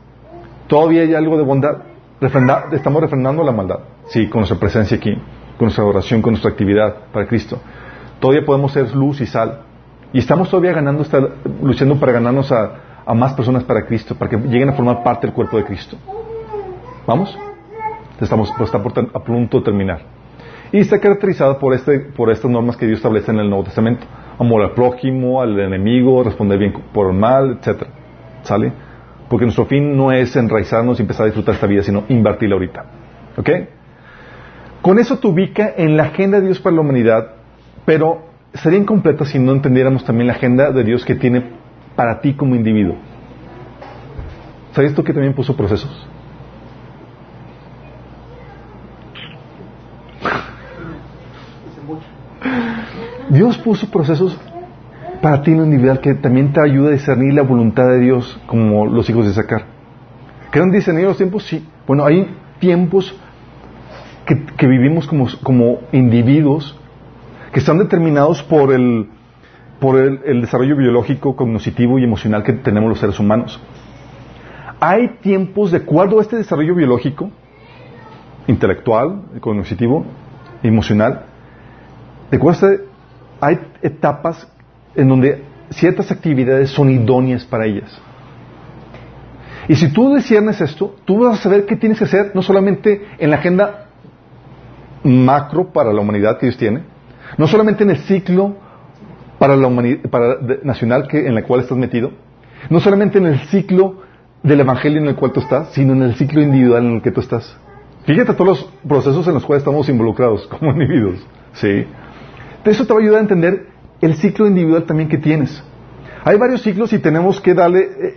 Todavía hay algo de bondad. Refrenda- estamos refrendando la maldad. Sí, con nuestra presencia aquí, con nuestra adoración, con nuestra actividad para Cristo. Todavía podemos ser luz y sal. Y estamos todavía ganando, luchando para ganarnos a, más personas para Cristo, para que lleguen a formar parte del cuerpo de Cristo. ¿Vamos? Estamos, pues, está por a punto de terminar. Y está caracterizada por, este, por estas normas que Dios establece en el Nuevo Testamento. Amor al prójimo, al enemigo, responder bien por el mal, etc. ¿Sale? Porque nuestro fin no es enraizarnos y empezar a disfrutar esta vida, sino invertirla ahorita. ¿Ok? Con eso te ubica en la agenda de Dios para la humanidad, pero sería incompleta si no entendiéramos también la agenda de Dios que tiene para ti como individuo. ¿Sabías tú que también puso procesos? Dios puso procesos para ti en lo individual que también te ayuda a discernir la voluntad de Dios como los hijos de Sacar. ¿Quedan discernidos los tiempos? Sí. Bueno, hay tiempos que, vivimos como individuos que están determinados por el, por el, desarrollo biológico, cognitivo y emocional que tenemos los seres humanos. Hay tiempos de acuerdo a este desarrollo biológico, intelectual, cognitivo, emocional, de acuerdo este- hay etapas en donde ciertas actividades son idóneas para ellas. Y si tú disiernes esto, tú vas a saber qué tienes que hacer, no solamente en la agenda macro para la humanidad que Dios tiene, no solamente en el ciclo para la para nacional que, en el cual estás metido, no solamente en el ciclo del evangelio en el cual tú estás, sino en el ciclo individual en el que tú estás. Fíjate todos los procesos en los cuales estamos involucrados como individuos. Sí. Eso te va a ayudar a entender el ciclo individual también que tienes. Hay varios ciclos y tenemos que darle... eh,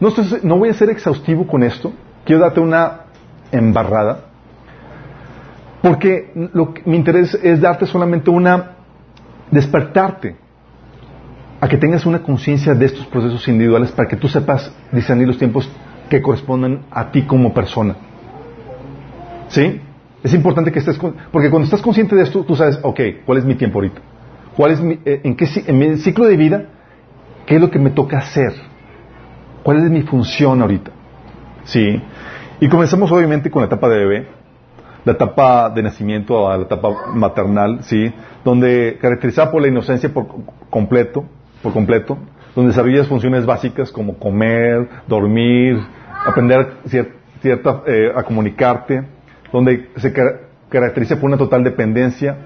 no, no voy a ser exhaustivo con esto. Quiero darte una embarrada. Porque lo que- mi interés es darte solamente una... despertarte a que tengas una conciencia de estos procesos individuales para que tú sepas discernir los tiempos que corresponden a ti como persona. ¿Sí? Es importante que estés... con- porque cuando estás consciente de esto, tú sabes, ok, ¿cuál es mi tiempo ahorita? ¿Cuál es mi, eh, en, qué, en mi ciclo de vida? ¿Qué es lo que me toca hacer? ¿Cuál es mi función ahorita? ¿Sí? Y comenzamos obviamente con la etapa de bebé, la etapa de nacimiento a la etapa maternal, ¿sí? Donde caracterizada por la inocencia por completo, por completo, donde desarrollas funciones básicas como comer, dormir, aprender cier- cierta, eh, a comunicarte, donde se car- caracteriza por una total dependencia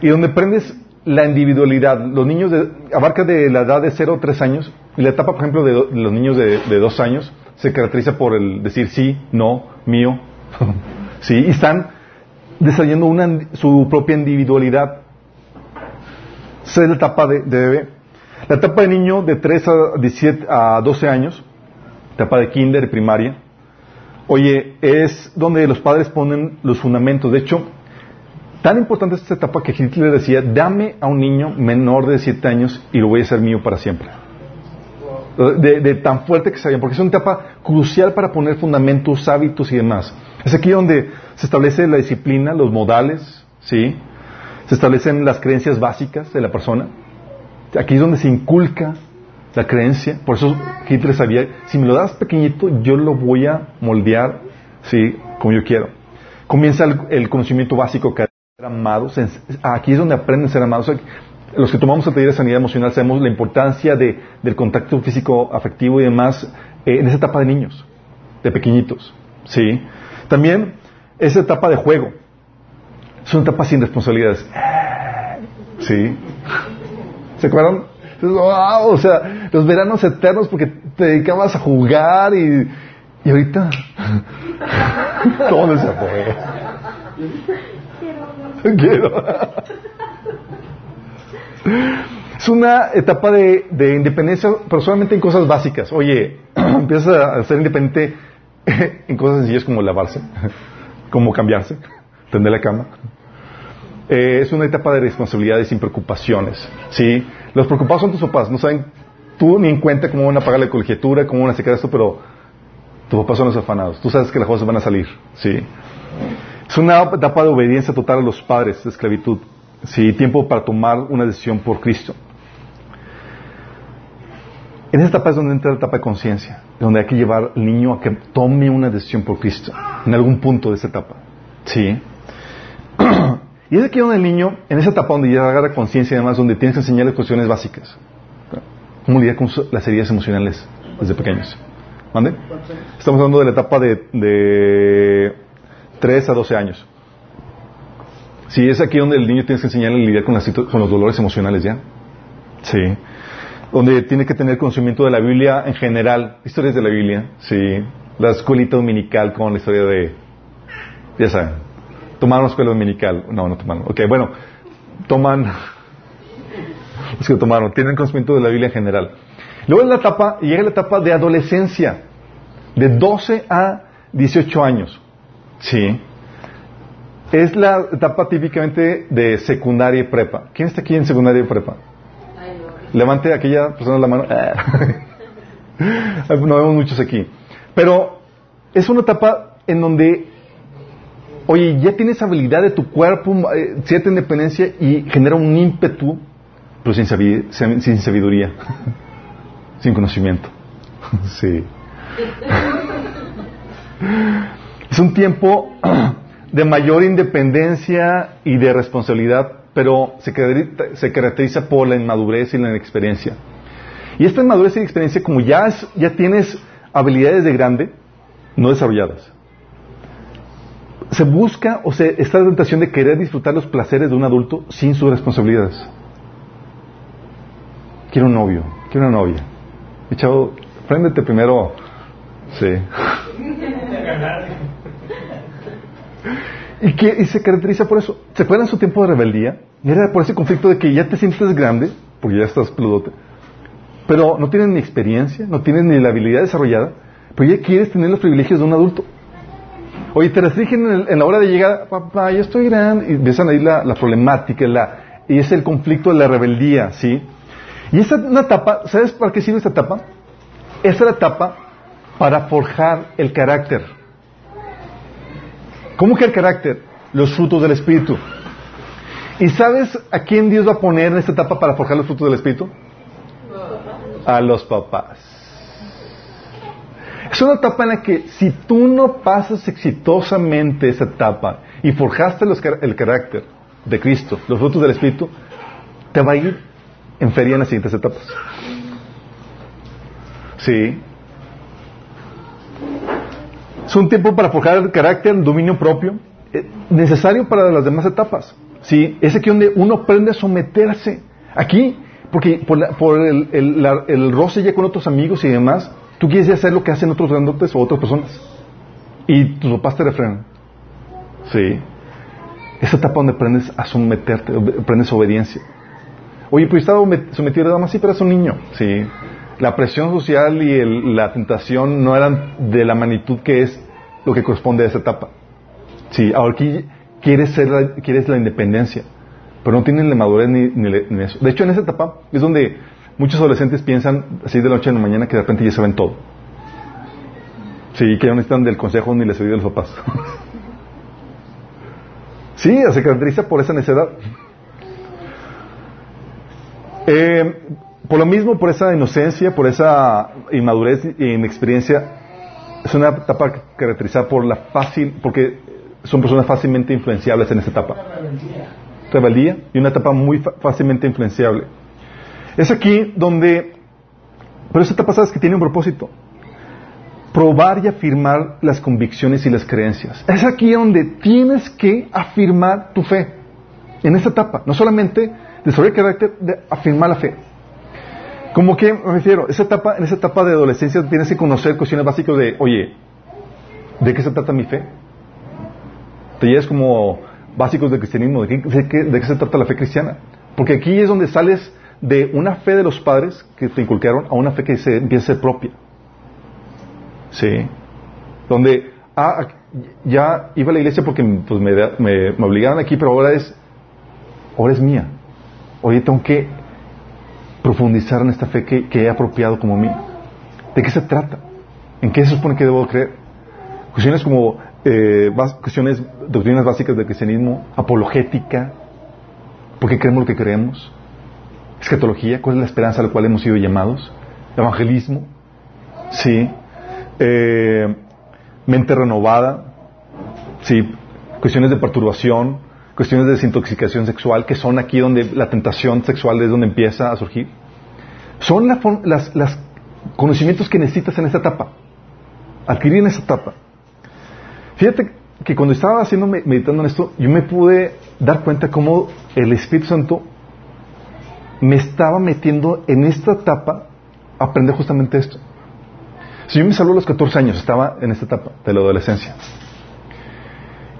y donde aprendes la individualidad. Los niños de, abarca de la edad de 0 a 3 años y la etapa, por ejemplo, de, los niños de, de 2 años se caracteriza por el decir sí, no, mío, sí, y están desarrollando una, su propia individualidad. Esa es la etapa de, bebé. La etapa de niño de 3 a, 17, a 12 años, etapa de kinder primaria, oye, es donde los padres ponen los fundamentos. De hecho, tan importante es esta etapa que Hitler decía, dame a un niño menor de 7 años y lo voy a hacer mío para siempre. De, de tan fuerte que sabía, porque es una etapa crucial para poner fundamentos, hábitos y demás. Es aquí donde se establece la disciplina, los modales, ¿sí? Se establecen las creencias básicas de la persona. Aquí es donde se inculca la creencia. Por eso Hitler sabía, si me lo das pequeñito, yo lo voy a moldear, sí, como yo quiero. Comienza el, conocimiento básico que amados. Aquí es donde aprenden a ser amados. Los que tomamos el taller de sanidad emocional sabemos la importancia de, del contacto físico, afectivo y demás eh, en esa etapa de niños, de pequeñitos. ¿sí? También esa etapa de juego. Es una etapa sin responsabilidades. ¿Sí? ¿Se acuerdan? Wow, o sea, los veranos eternos porque te dedicabas a jugar y, y ahorita todo se fue. Quiero. Es una etapa de, de, independencia, pero solamente en cosas básicas. Oye, empiezas a ser independiente en cosas sencillas como lavarse, como cambiarse, tender la cama. Eh, es una etapa de responsabilidades sin preocupaciones. ¿sí? Los preocupados son tus papás, no saben tú ni en cuenta cómo van a pagar la colegiatura, cómo van a sacar esto, pero tus papás son los afanados. Tú sabes que las cosas van a salir. ¿sí? Es una etapa de obediencia total a los padres, de esclavitud. ¿sí? Tiempo para tomar una decisión por Cristo. En esta etapa es donde entra la etapa de conciencia, donde hay que llevar al niño a que tome una decisión por Cristo, en algún punto de esa etapa. ¿Sí? y es aquí donde el niño, en esa etapa donde ya agarra conciencia y demás, donde tienes que enseñarle cuestiones básicas. ¿Cómo lidiar con las heridas emocionales desde pequeños? ¿Mande? Estamos hablando de la etapa de, de 3 a 12 años. Sí, es aquí donde el niño tienes que enseñarle a lidiar con, con los dolores emocionales ya. Sí donde tiene que tener conocimiento de la Biblia en general, historias de la Biblia, sí, la escuelita dominical con la historia de, ya saben, tomaron la escuela dominical, no, no tomaron, ok, bueno, toman, los que tomaron, tienen conocimiento de la Biblia en general. Luego es la etapa, llega la etapa de adolescencia, de 12 a 18 años, sí. Es la etapa típicamente de secundaria y prepa. ¿Quién está aquí en secundaria y prepa? Levante aquella persona la mano. no vemos muchos aquí. Pero es una etapa en donde, oye, ya tienes habilidad de tu cuerpo, eh, cierta independencia y genera un ímpetu, pero sin sabiduría, sin conocimiento. sí. es un tiempo de mayor independencia y de responsabilidad pero se, caracteriza por la inmadurez y la inexperiencia. Y esta inmadurez y experiencia, como ya, tienes habilidades de grande, no desarrolladas, se busca o se está la tentación de querer disfrutar los placeres de un adulto sin sus responsabilidades. Quiero un novio, quiero una novia. Y chavo, préndete primero. Sí. y, que, y se caracteriza por eso. ¿Se acuerdan su tiempo de rebeldía? Era por ese conflicto de que ya te sientes grande, porque ya estás peludote, pero no tienes ni experiencia, no tienes ni la habilidad desarrollada, pero ya quieres tener los privilegios de un adulto. Oye, te restringen en, la hora de llegar, papá, ya estoy grande, y empiezan ahí la, la problemática, la, y es el conflicto de la rebeldía, ¿sí? Y esta una etapa, ¿sabes para qué sirve esta etapa? Esta es la etapa para forjar el carácter. ¿Cómo que el carácter? Los frutos del Espíritu. ¿Y sabes a quién Dios va a poner en esta etapa para forjar los frutos del Espíritu? A los papás. Es una etapa en la que si tú no pasas exitosamente esa etapa y forjaste el carácter de Cristo, los frutos del Espíritu, te va a ir en feria en las siguientes etapas. Sí. Es un tiempo para forjar el carácter, el dominio propio, eh, necesario para las demás etapas. ¿Sí? Es aquí donde uno aprende a someterse. Aquí, porque por, el, el, roce ya con otros amigos y demás, tú quieres hacer lo que hacen otros grandotes o otras personas. Y tus papás te refrenan. ¿Sí? Esa etapa donde aprendes a someterte, aprendes obediencia. Oye, pues estaba sometido a damas, sí, pero es un niño. Sí. La presión social y la tentación no eran de la magnitud que es lo que corresponde a esa etapa. Sí, ahora aquí quieres, ser la, quieres la independencia, pero no tienen la madurez ni, ni, eso. De hecho, en esa etapa es donde muchos adolescentes piensan, así de la noche a la mañana, que de repente ya saben todo. Sí, que no necesitan del consejo ni la sabiduría de los papás. sí, se caracteriza por esa necedad. Eh, por lo mismo, por esa inocencia, por esa inmadurez e inexperiencia, es una etapa caracterizada por la fácil, porque son personas fácilmente influenciables en esta etapa. Rebeldía y una etapa muy fácilmente influenciable. Es aquí donde, pero esta etapa sabes que tiene un propósito. Probar y afirmar las convicciones y las creencias. Es aquí donde tienes que afirmar tu fe. En esta etapa. No solamente desarrollar el carácter, de afirmar la fe. Como que me refiero, esa etapa, en esa etapa de adolescencia tienes que conocer cuestiones básicas de, oye, ¿de qué se trata mi fe? Te llevas como básicos del cristianismo, ¿de qué, de qué se trata la fe cristiana? Porque aquí es donde sales de una fe de los padres que te inculcaron a una fe que se empieza a ser propia. Sí. Donde, ah, ya iba a la iglesia porque pues, me, me, me, obligaron aquí, pero ahora es, ahora es mía. Oye, tengo que profundizar en esta fe que, he apropiado como mía. ¿De qué se trata? ¿En qué se supone que debo creer? Cuestiones como eh, cuestiones, doctrinas básicas del cristianismo, apologética, ¿por qué creemos lo que creemos? Escatología, ¿cuál es la esperanza a la cual hemos sido llamados? Evangelismo, sí. Eh, mente renovada, sí. Cuestiones de perturbación, cuestiones de desintoxicación sexual, que son aquí donde la tentación sexual es donde empieza a surgir. Son las, las conocimientos que necesitas en esta etapa, adquirir en esta etapa. Fíjate que cuando estaba haciendo, meditando en esto, yo me pude dar cuenta cómo el Espíritu Santo me estaba metiendo en esta etapa a aprender justamente esto. Si yo me salvo a los 14 años, estaba en esta etapa de la adolescencia.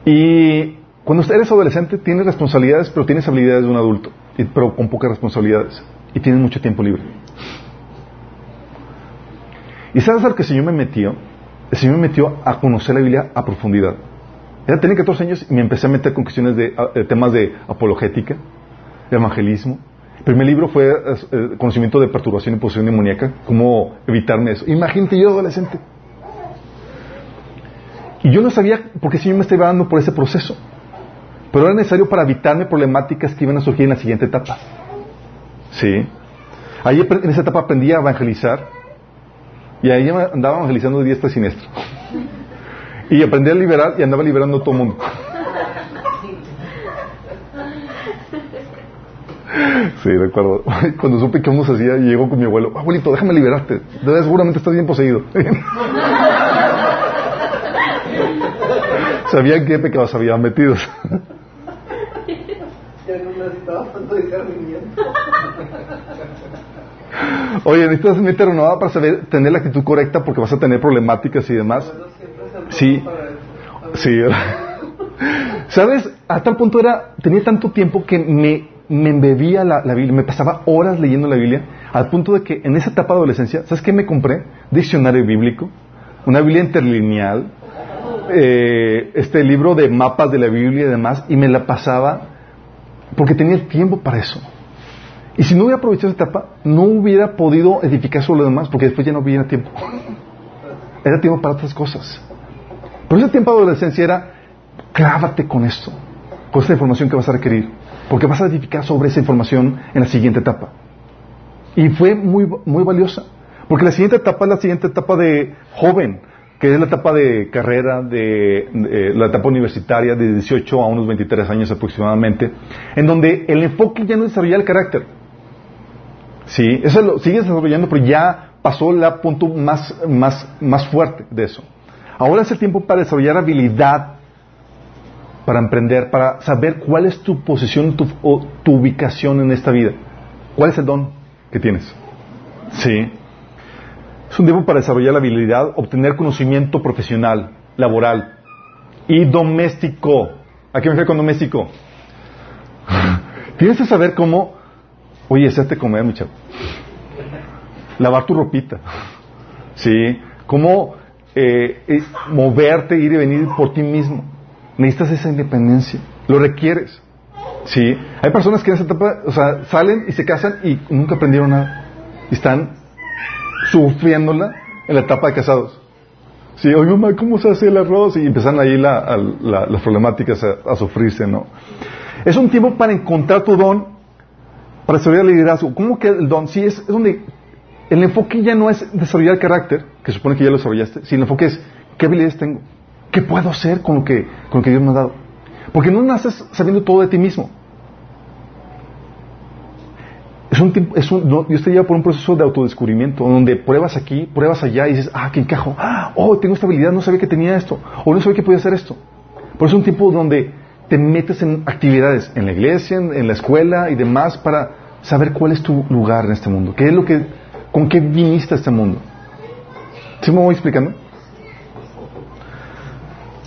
Y cuando eres adolescente tienes responsabilidades, pero tienes habilidades de un adulto, pero con pocas responsabilidades. Y tienes mucho tiempo libre. ¿Y sabes al que el Señor me metió? El Señor me metió a conocer la Biblia a profundidad. Era, tenía 14 años y me empecé a meter con cuestiones de, temas de apologética, de evangelismo, el primer libro fue eh, Conocimiento de Perturbación y Posición Demoníaca, cómo evitarme eso. Imagínate yo adolescente. Y yo no sabía por qué si yo me estaba dando por ese proceso. Pero era necesario para evitarme problemáticas que iban a surgir en la siguiente etapa. ¿Sí? Ahí en esa etapa aprendí a evangelizar. Y ahí andaba evangelizando de diestra y siniestra. Y aprendí a liberar y andaba liberando a todo el mundo. Sí, recuerdo. Cuando supe que uno se hacía, llegó con mi abuelo. Abuelito, déjame liberarte. Seguramente estás bien poseído. Sabían qué pecados habían metidos. Oye, necesitas mente renovada para saber tener la actitud correcta porque vas a tener problemáticas y demás. Sí, sí. ¿Sabes? A tal punto era, tenía tanto tiempo que me me embebía la, Biblia, me pasaba horas leyendo la Biblia, al punto de que en esa etapa de adolescencia, ¿sabes qué me compré? Diccionario bíblico, una Biblia interlineal, eh, este libro de mapas de la Biblia y demás, y me la pasaba porque tenía el tiempo para eso. Y si no hubiera aprovechado esa etapa, no hubiera podido edificar sobre lo demás, porque después ya no hubiera tiempo. Era tiempo para otras cosas. Pero ese tiempo de adolescencia era, clávate con esto, con esta información que vas a requerir porque vas a edificar sobre esa información en la siguiente etapa. Y fue muy, muy valiosa, porque la siguiente etapa es la siguiente etapa de joven, que es la etapa de carrera, de, la etapa universitaria de 18 a unos 23 años aproximadamente, en donde el enfoque ya no desarrolla el carácter. Sí, eso lo sigue desarrollando, pero ya pasó el punto más, más, más fuerte de eso. Ahora es el tiempo para desarrollar habilidad para emprender, para saber cuál es tu posición tu, o tu ubicación en esta vida. ¿Cuál es el don que tienes? Sí. Es un tiempo para desarrollar la habilidad, obtener conocimiento profesional, laboral y doméstico. ¿A qué me refiero con doméstico? Tienes que saber cómo, oye, hacerte comer, mi chavo. Lavar tu ropita. Sí. Cómo eh, eh, moverte, ir y venir por ti mismo necesitas esa independencia, lo requieres. ¿Sí? Hay personas que en esa etapa, o sea, salen y se casan y nunca aprendieron nada. Y están sufriéndola en la etapa de casados. Sí, oye mamá, ¿cómo se hace el arroz? Y empiezan ahí las problemáticas a, sufrirse, ¿no? Es un tiempo para encontrar tu don para desarrollar el liderazgo. ¿Cómo que el don? Sí, es, donde el enfoque ya no es desarrollar el carácter, que supone que ya lo desarrollaste, sino el enfoque es qué habilidades tengo, qué puedo hacer con lo que, con lo que Dios me ha dado. Porque no naces sabiendo todo de ti mismo. Es un, es un, no, Dios te lleva por un proceso de autodescubrimiento, donde pruebas aquí, pruebas allá y dices, ah, que encajo, ah, oh, tengo esta habilidad, no sabía que tenía esto, o no sabía que podía hacer esto. Por eso es un tiempo donde te metes en actividades, en la iglesia, en, la escuela y demás, para saber cuál es tu lugar en este mundo, qué es lo que, con qué viniste a este mundo. ¿Sí me voy explicando?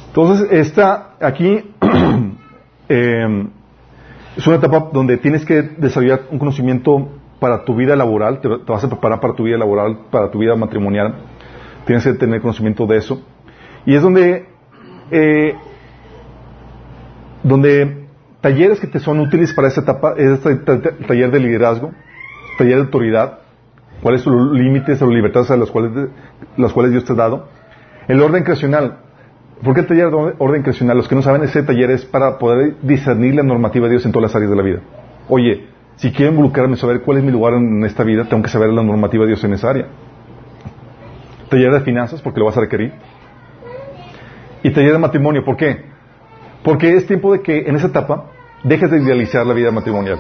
Entonces, está aquí, eh, es una etapa donde tienes que desarrollar un conocimiento para tu vida laboral, te, te vas a preparar para tu vida laboral, para tu vida matrimonial, tienes que tener conocimiento de eso. Y es donde, eh, donde talleres que te son útiles para esta etapa, es este ta- ta- taller de liderazgo, taller de autoridad, cuáles son los límites o libertades a las cuales, las cuales Dios te ha dado. El orden creacional. ¿Por qué el taller de orden creacional? Los que no saben, ese taller es para poder discernir la normativa de Dios en todas las áreas de la vida. Oye, si quiero involucrarme, saber cuál es mi lugar en esta vida, tengo que saber la normativa de Dios en esa área. Taller de finanzas, porque lo vas a requerir. Y taller de matrimonio, ¿por qué? Porque es tiempo de que en esa etapa dejes de idealizar la vida matrimonial.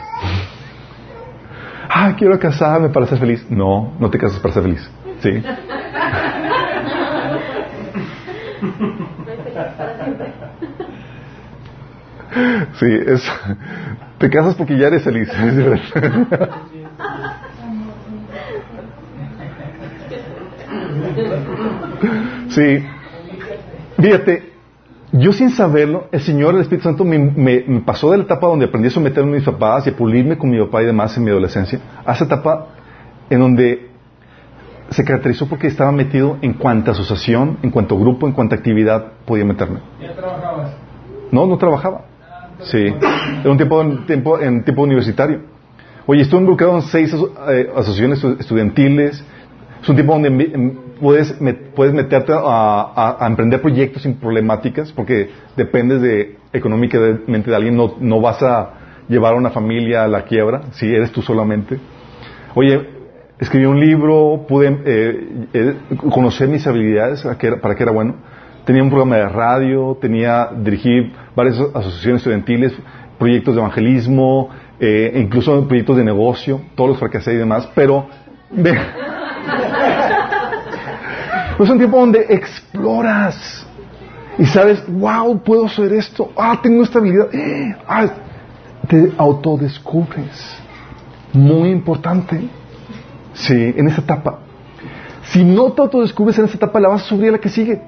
Ah, quiero casarme para ser feliz. No, no te cases para ser feliz. Sí. Sí, es. Te casas porque ya eres feliz. Sí. Fíjate, yo sin saberlo, el Señor, el Espíritu Santo, me, me- me pasó de la etapa donde aprendí a someterme a mis papás y a pulirme con mi papá y demás en mi adolescencia, a esa etapa en donde se caracterizó porque estaba metido en cuanta asociación, en cuanto grupo, en cuanta actividad podía meterme. ¿Ya trabajabas? No, no trabajaba. Sí, era un tiempo, en tiempo, en tiempo universitario. Oye, estuve involucrado en seis aso- eh, asociaciones estu- estudiantiles. Es un tiempo donde em, puedes, me- puedes meterte a, emprender proyectos sin problemáticas, porque dependes de económicamente de alguien, no, no vas a llevar a una familia a la quiebra, si eres tú solamente. Oye, escribí un libro, pude eh, eh, conocer mis habilidades, a qué era- para qué era bueno. Tenía un programa de radio, tenía, dirigí varias asociaciones estudiantiles, proyectos de evangelismo, eh, incluso proyectos de negocio, todos los fracasé y demás, pero ve- es un tiempo donde exploras y sabes, wow, puedo hacer esto, ah, tengo esta habilidad, eh, ah, te autodescubres. Muy importante. Sí, en esa etapa. Si no te autodescubres en esa etapa, la vas a sufrir a la que sigue.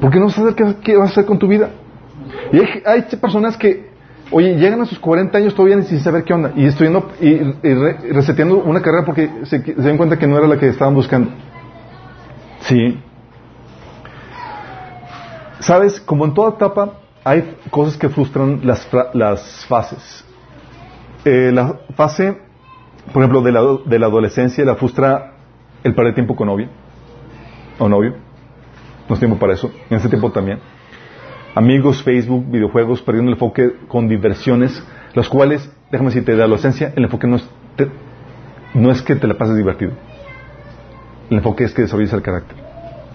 Porque no sabes qué, qué vas a hacer con tu vida. Y hay, hay personas que, oye, llegan a sus 40 años todavía sin saber qué onda. Y estudiando y, y re- reseteando una carrera porque se, se dan cuenta que no era la que estaban buscando. Sí. Sabes, como en toda etapa, hay cosas que frustran las, las fases. Eh, la fase, por ejemplo, de la, de la adolescencia, la frustra el perder tiempo con novia o novio. No es tiempo para eso. En ese tiempo también. Amigos, Facebook, videojuegos, perdiendo el enfoque con diversiones, los cuales, déjame decirte, de la adolescencia, el enfoque no es, no es que te la pases divertido. El enfoque es que desarrolles el carácter.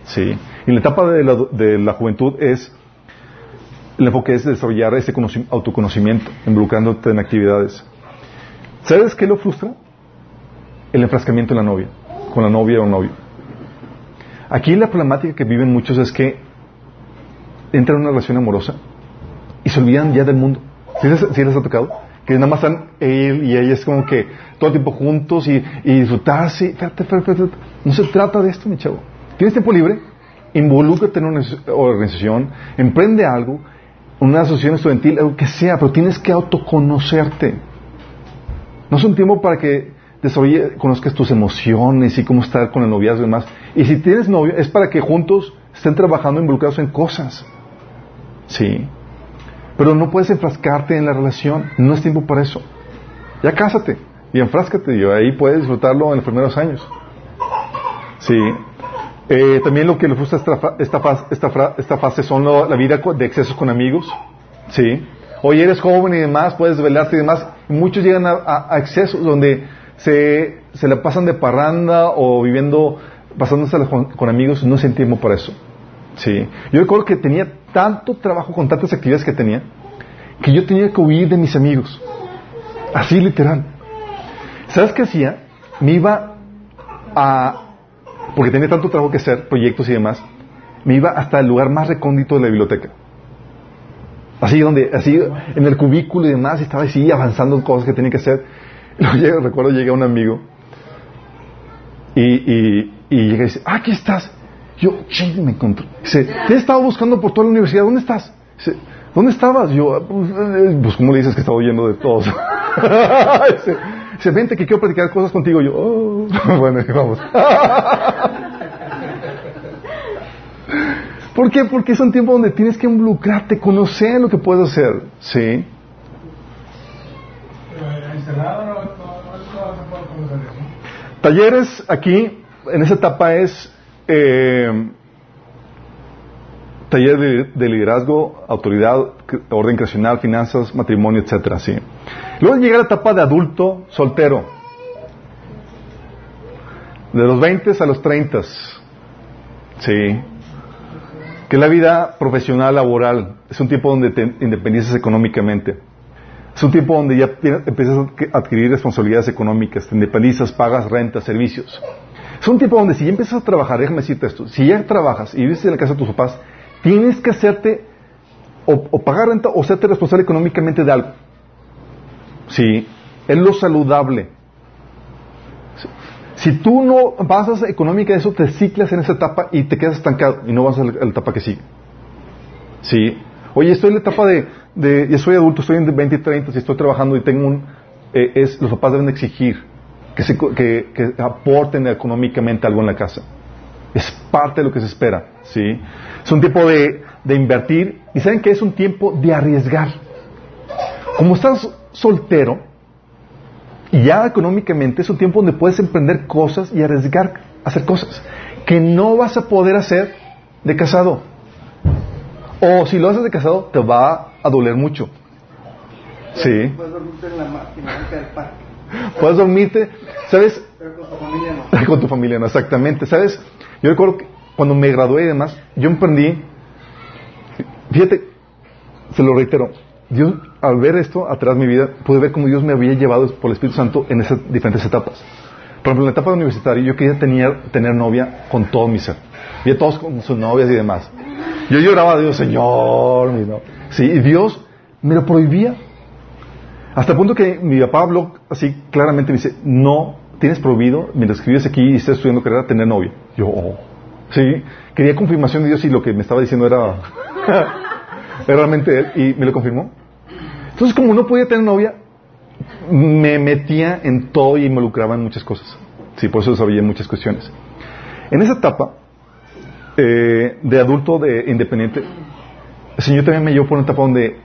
Sí. Y la etapa de la, de la juventud es, el enfoque es desarrollar ese conoci- autoconocimiento, involucrándote en actividades. ¿Sabes qué lo frustra? El enfrascamiento en la novia, con la novia o novio. Aquí la problemática que viven muchos es que entran en una relación amorosa y se olvidan ya del mundo. ¿Sí les, sí les ha tocado? Que nada más están él y ella es como que todo el tiempo juntos y, y disfrutarse. Espérate, espérate, espérate. No se trata de esto, mi chavo. ¿Tienes tiempo libre? Involúcrate en una organización, emprende algo, una asociación estudiantil, algo que sea, pero tienes que autoconocerte. No es un tiempo para que desarrolle, conozcas tus emociones y cómo estar con el noviazgo y demás. Y si tienes novio, es para que juntos estén trabajando involucrados en cosas. Sí. Pero no puedes enfrascarte en la relación. No es tiempo para eso. Ya cásate y enfráscate. Y ahí puedes disfrutarlo en los primeros años. Sí. Eh, también lo que le frustra esta, esta, fase, esta, esta fase son lo- la vida de excesos con amigos. Sí. Oye, eres joven y demás, puedes velarte y demás. Muchos llegan a, a- a excesos donde se, se la pasan de parranda o viviendo, pasándose con, con amigos, no se tiempo para eso. Sí. Yo recuerdo que tenía tanto trabajo con tantas actividades que tenía que yo tenía que huir de mis amigos. Así literal. ¿Sabes qué hacía? Me iba a... Porque tenía tanto trabajo que hacer, proyectos y demás, me iba hasta el lugar más recóndito de la biblioteca. Así donde, así en el cubículo y demás, estaba así avanzando en cosas que tenía que hacer. Luego recuerdo llega un amigo y, y, y llega y dice, ah, aquí estás. Yo, ching, me encontró. Dice, te he estado buscando por toda la universidad, ¿dónde estás? Dice, ¿dónde estabas? Yo, "Ah, pues, eh, pues ¿cómo le dices que estaba huyendo de todos? dice, vente que quiero platicar cosas contigo. Yo, oh, bueno, vamos. ¿Por qué? Porque es un tiempo donde tienes que involucrarte, conocer lo que puedes hacer. ¿Sí? Talleres aquí, en esa etapa es eh, taller de, de liderazgo, autoridad, orden creacional, finanzas, matrimonio, etcétera, sí. Luego llega la etapa de adulto soltero. De los 20 a los 30. Sí. Que la vida profesional, laboral, es un tiempo donde te independizas económicamente. Es un tiempo donde ya empiezas a adquirir responsabilidades económicas, te independizas, pagas rentas, servicios. Es un tiempo donde si ya empiezas a trabajar, déjame decirte esto, si ya trabajas y vives en la casa de tus papás, tienes que hacerte o, pagar renta o hacerte responsable económicamente de algo. Sí, es lo saludable. Si tú no avanzas económica eso, te ciclas en esa etapa y te quedas estancado y no vas a la, a la etapa que sigue. Sí. Oye, estoy en la etapa de, de ya soy adulto, estoy en 20 y 30, si estoy trabajando y tengo un, eh, es, los papás deben exigir que, se, que, que aporten económicamente algo en la casa. Es parte de lo que se espera, ¿sí? Es un tiempo de, de invertir y saben que es un tiempo de arriesgar. Como estás soltero y ya económicamente es un tiempo donde puedes emprender cosas y arriesgar a hacer cosas que no vas a poder hacer de casado. O si lo haces de casado, te va a doler mucho. Sí. Puedes dormirte ¿sabes? pero con tu familia no. Con tu familia, no, exactamente. ¿Sabes? Yo recuerdo que cuando me gradué y demás, yo emprendí. Fíjate, se lo reitero. Dios, al ver esto atrás de mi vida, pude ver cómo Dios me había llevado por el Espíritu Santo en esas diferentes etapas. Por ejemplo, en la etapa universitaria, yo quería tener, tener novia con todo mi ser. A todos con sus novias y demás. Yo lloraba a Dios, Señor, mi no. Sí, y Dios me lo prohibía. Hasta el punto que mi papá habló así claramente, me dice, no tienes prohibido, mientras que vives aquí y estás estudiando carrera, tener novia. Yo, oh. sí, quería confirmación de Dios y lo que me estaba diciendo era, realmente Él, y me lo confirmó. Entonces, como no podía tener novia, me metía en todo y involucraba en muchas cosas. Sí, por eso sabía muchas cuestiones. En esa etapa eh, de adulto de independiente, el Señor también me llevó por una etapa donde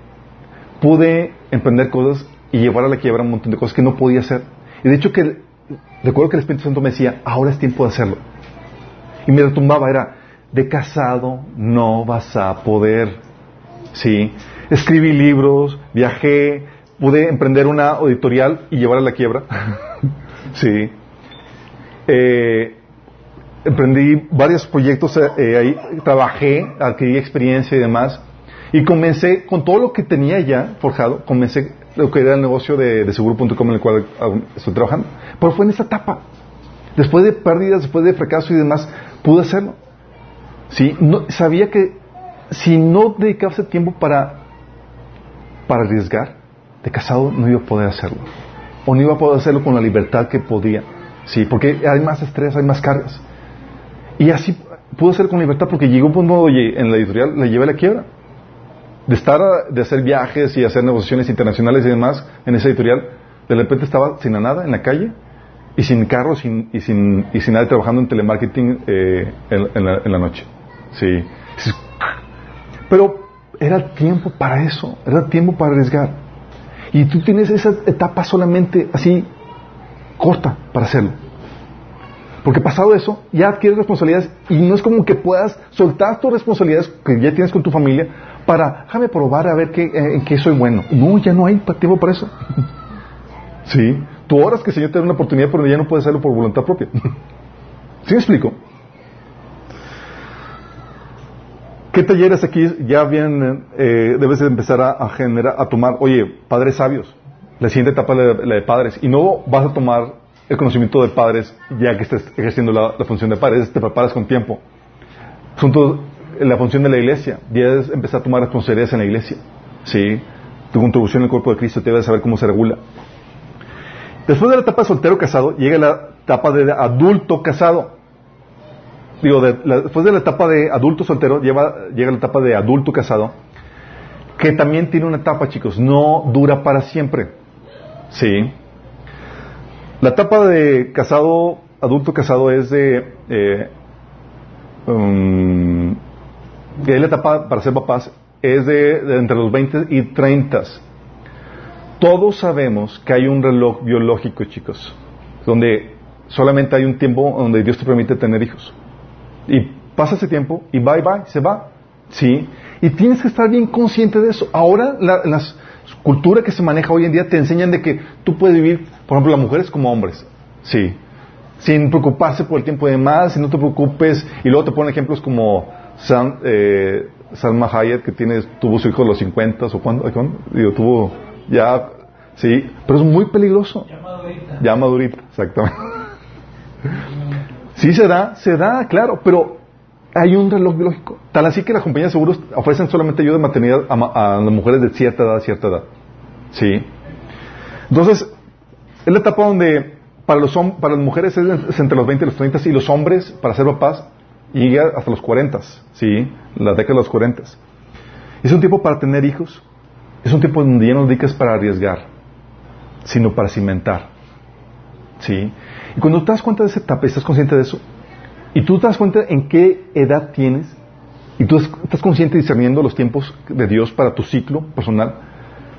pude emprender cosas y llevar a la quiebra un montón de cosas que no podía hacer. Y de hecho que recuerdo que el Espíritu Santo me decía, ahora es tiempo de hacerlo. Y me retumbaba, era, de casado no vas a poder. Sí, escribí libros, viajé, pude emprender una editorial y llevar a la quiebra. sí. Eh, emprendí varios proyectos eh, ahí, trabajé, adquirí experiencia y demás. Y comencé, con todo lo que tenía ya forjado, comencé lo que era el negocio de, seguro.com en el cual estoy trabajando. Pero fue en esa etapa. Después de pérdidas, después de fracaso y demás, pude hacerlo. ¿Sí? No, sabía que si no dedicaba ese tiempo para, para arriesgar, de casado no iba a poder hacerlo. O no iba a poder hacerlo con la libertad que podía. ¿Sí? Porque hay más estrés, hay más cargas. Y así pude hacer con libertad porque llegó un punto, oye, en la editorial le llevé la quiebra. De estar, de hacer viajes y hacer negociaciones internacionales y demás en esa editorial, de repente estaba sin nada en la calle y sin carro sin, y, sin, y sin nada trabajando en telemarketing eh, en, la, en la noche. Sí. Pero era tiempo para eso, era tiempo para arriesgar. Y tú tienes esa etapa solamente así corta para hacerlo. Porque pasado eso, ya adquieres responsabilidades y no es como que puedas soltar tus responsabilidades que ya tienes con tu familia para, déjame probar a ver qué, eh, en qué soy bueno. No, ya no hay tiempo para eso. Sí. Tú oras que el Señor te dé una oportunidad, pero ya no puedes hacerlo por voluntad propia. ¿Sí me explico? ¿Qué talleres aquí ya vienen, eh, debes empezar a, generar, a tomar? Oye, padres sabios, la siguiente etapa es la, de padres. Y no vas a tomar el conocimiento de padres ya que estés ejerciendo la, función de padres, te preparas con tiempo. Asunto, la función de la iglesia, debes empezar a tomar responsabilidades en la iglesia. ¿Sí? Tu contribución al cuerpo de Cristo, te debes saber cómo se regula. Después de la etapa de soltero casado, llega la etapa de adulto casado. Digo, después de la etapa de adulto soltero, lleva, llega la etapa de adulto casado, que también tiene una etapa, chicos, no dura para siempre. Sí. La etapa de casado, adulto casado es de... Eh, um, la etapa para ser papás es de, entre los 20 y 30. Todos sabemos que hay un reloj biológico, chicos, donde solamente hay un tiempo donde Dios te permite tener hijos. Y pasa ese tiempo y bye bye, se va. ¿Sí? Y tienes que estar bien consciente de eso. Ahora, la, la cultura que se maneja hoy en día te enseñan de que tú puedes vivir, por ejemplo, las mujeres como hombres. Sí. Sin preocuparse por el tiempo de más, si no te preocupes. Y luego te ponen ejemplos como Sam, eh, Salma Hayek, que tiene, tuvo su hijo a los 50 o cuando, digo, tuvo ya, sí, pero es muy peligroso. Ya madurita. Ya madurita, exactamente. Sí se da, se da, claro, pero hay un reloj biológico. Tal así que las compañías de seguros ofrecen solamente ayuda de maternidad a, a las mujeres de cierta edad, cierta edad. Sí. Entonces, es la etapa donde para, los, para las mujeres es, es entre los 20 y los 30 y los hombres, para ser papás, llega hasta los 40, ¿sí? La década de los 40. Es un tiempo para tener hijos. Es un tiempo donde ya no dedicas para arriesgar, sino para cimentar. ¿Sí? Y cuando te das cuenta de esa etapa, estás consciente de eso, y tú te das cuenta en qué edad tienes, y tú estás consciente discerniendo los tiempos de Dios para tu ciclo personal.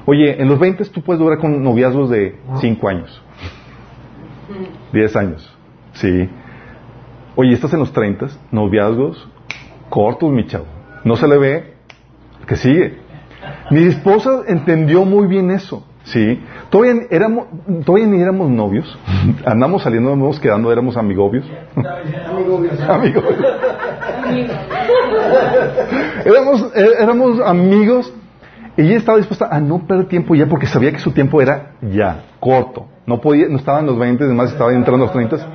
Oye, en los 20 tú puedes durar con noviazgos de 5 años, 10 años, ¿sí? Oye, estás en los 30, noviazgos cortos, mi chavo. No se le ve que sigue. Mi esposa entendió muy bien eso, ¿sí? Todavía, éramos, todavía ni éramos novios, andamos saliendo, andamos quedando, éramos amigobios. Amigobios. amigos. éramos, éramos amigos y ella estaba dispuesta a no perder tiempo ya porque sabía que su tiempo era ya, corto. No podía, no estaba en los 20, además estaba entrando en los 30.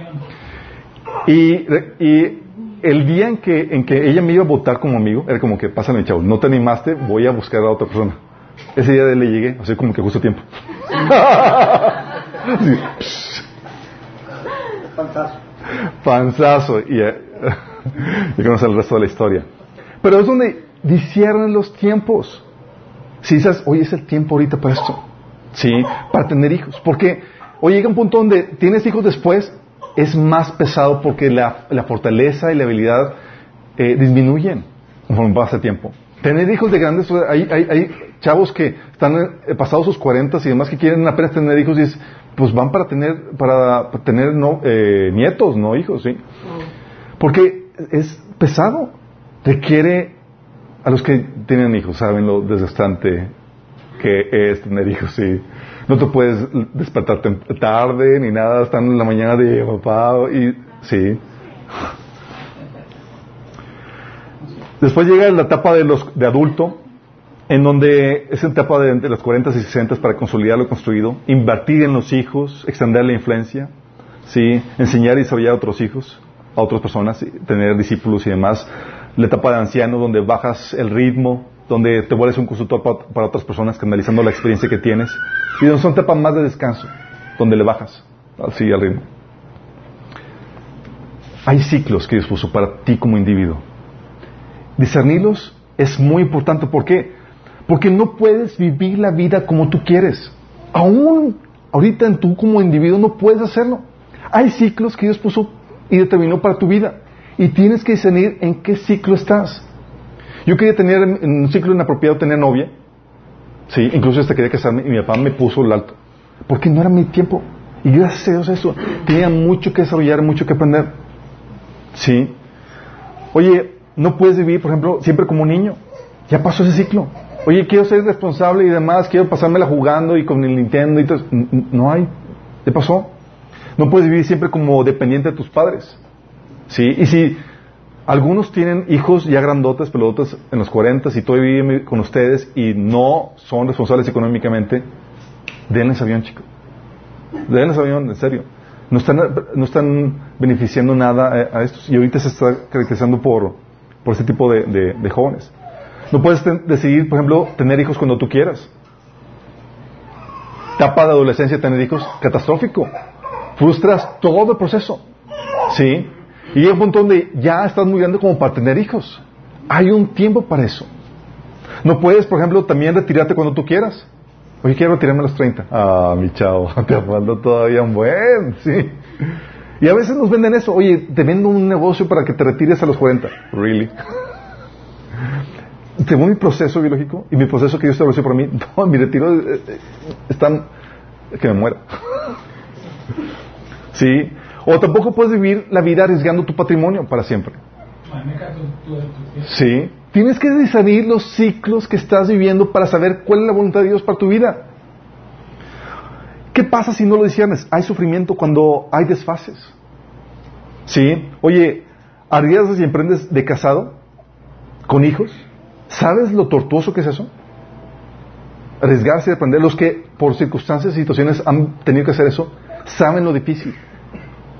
Y, y el día en que, en que ella me iba a votar como amigo, era como que, pásale, chavo, no te animaste, voy a buscar a otra persona. Ese día le llegué, así como que justo tiempo. sí. Fantástico. Panzazo. Y eh, ya conoce el resto de la historia. Pero es donde disciernen los tiempos. Si dices, oye, es el tiempo ahorita para esto. Sí, para tener hijos. Porque, oye, llega un punto donde tienes hijos después, es más pesado porque la, la fortaleza y la habilidad eh, disminuyen conforme pasa el tiempo. Tener hijos de grandes, hay, hay, hay chavos que están eh, pasados sus 40 y demás que quieren apenas tener hijos y es, pues van para tener, para tener no, eh, nietos, no hijos, ¿sí? Porque es pesado. Requiere, a los que tienen hijos, saben lo desgastante que es tener hijos, sí. No te puedes despertar tarde ni nada, están en la mañana de papá y sí. Después llega la etapa de los de adulto, en donde es etapa de los 40 y 60 para consolidar lo construido, invertir en los hijos, extender la influencia, sí, enseñar y desarrollar a otros hijos, a otras personas, tener discípulos y demás. La etapa de anciano, donde bajas el ritmo, donde te vuelves un consultor para, otras personas, canalizando la experiencia que tienes. Y donde son etapas más de descanso, donde le bajas así al ritmo. Hay ciclos que Dios puso para ti como individuo. Discernirlos es muy importante. ¿Por qué? Porque no puedes vivir la vida como tú quieres. Aún ahorita en tú como individuo no puedes hacerlo. Hay ciclos que Dios puso y determinó para tu vida. Y tienes que discernir en qué ciclo estás. Yo quería tener en un ciclo inapropiado tener novia. Sí, incluso hasta quería casarme y mi papá me puso el alto. Porque no era mi tiempo. Y gracias a Dios eso. Tenía mucho que desarrollar, mucho que aprender. Sí. Oye, no puedes vivir, por ejemplo, siempre como un niño. Ya pasó ese ciclo. Oye, quiero ser responsable y demás, quiero pasármela jugando y con el Nintendo y todo. No hay ¿Te pasó? No puedes vivir siempre como dependiente de tus padres. ¿Sí? Y si algunos tienen hijos ya grandotes, pelotas en los 40 y todavía viven con ustedes y no son responsables económicamente, denles avión, chicos. Denles avión, en serio. No están, no están beneficiando nada a, estos. Y ahorita se está caracterizando por, por este tipo de, de- jóvenes. No puedes decidir, por ejemplo, tener hijos cuando tú quieras. Etapa de adolescencia, tener hijos, catastrófico. Frustras todo el proceso. ¿Sí? Y llega un punto donde ya estás muy grande como para tener hijos. Hay un tiempo para eso. No puedes, por ejemplo, también retirarte cuando tú quieras. Oye, quiero retirarme a los 30. Ah, mi chavo, te falta todavía un buen, sí. Y a veces nos venden eso. Oye, te vendo un negocio para que te retires a los 40. Really? Según mi proceso biológico y mi proceso que yo establecí para mí, no, mi retiro eh, eh, están que me muera. ¿Sí? O tampoco puedes vivir la vida arriesgando tu patrimonio para siempre. ¿Sí? Tienes que discernir los ciclos que estás viviendo para saber cuál es la voluntad de Dios para tu vida. ¿Qué pasa si no lo discernes? Hay sufrimiento cuando hay desfases. ¿Sí? Oye, ¿arriesgas y emprendes de casado? ¿Con hijos? ¿Sabes lo tortuoso que es eso? Arriesgarse y aprender. Los que por circunstancias y situaciones han tenido que hacer eso, saben lo difícil.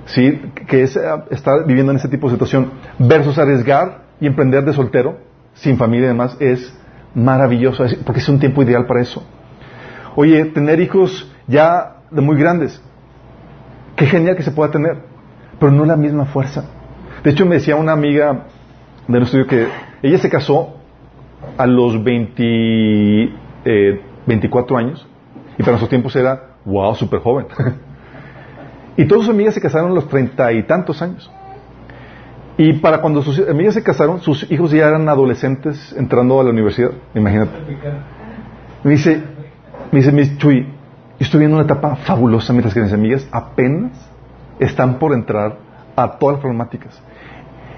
¿Sí? que es eh, estar viviendo en ese tipo de situación, versus arriesgar y emprender de soltero, sin familia y demás, es maravilloso, porque es un tiempo ideal para eso. Oye, tener hijos ya de muy grandes, qué genial que se pueda tener, pero no la misma fuerza. De hecho, me decía una amiga del estudio que ella se casó a los 20, eh, 24 años, y para nuestros tiempos era, wow, súper joven. Y todas sus amigas se casaron a los treinta y tantos años. Y para cuando sus amigas se casaron, sus hijos ya eran adolescentes entrando a la universidad. Imagínate. Me dice, me dice, Miss Chuy, estoy viendo una etapa fabulosa mientras que mis amigas apenas están por entrar a todas las problemáticas.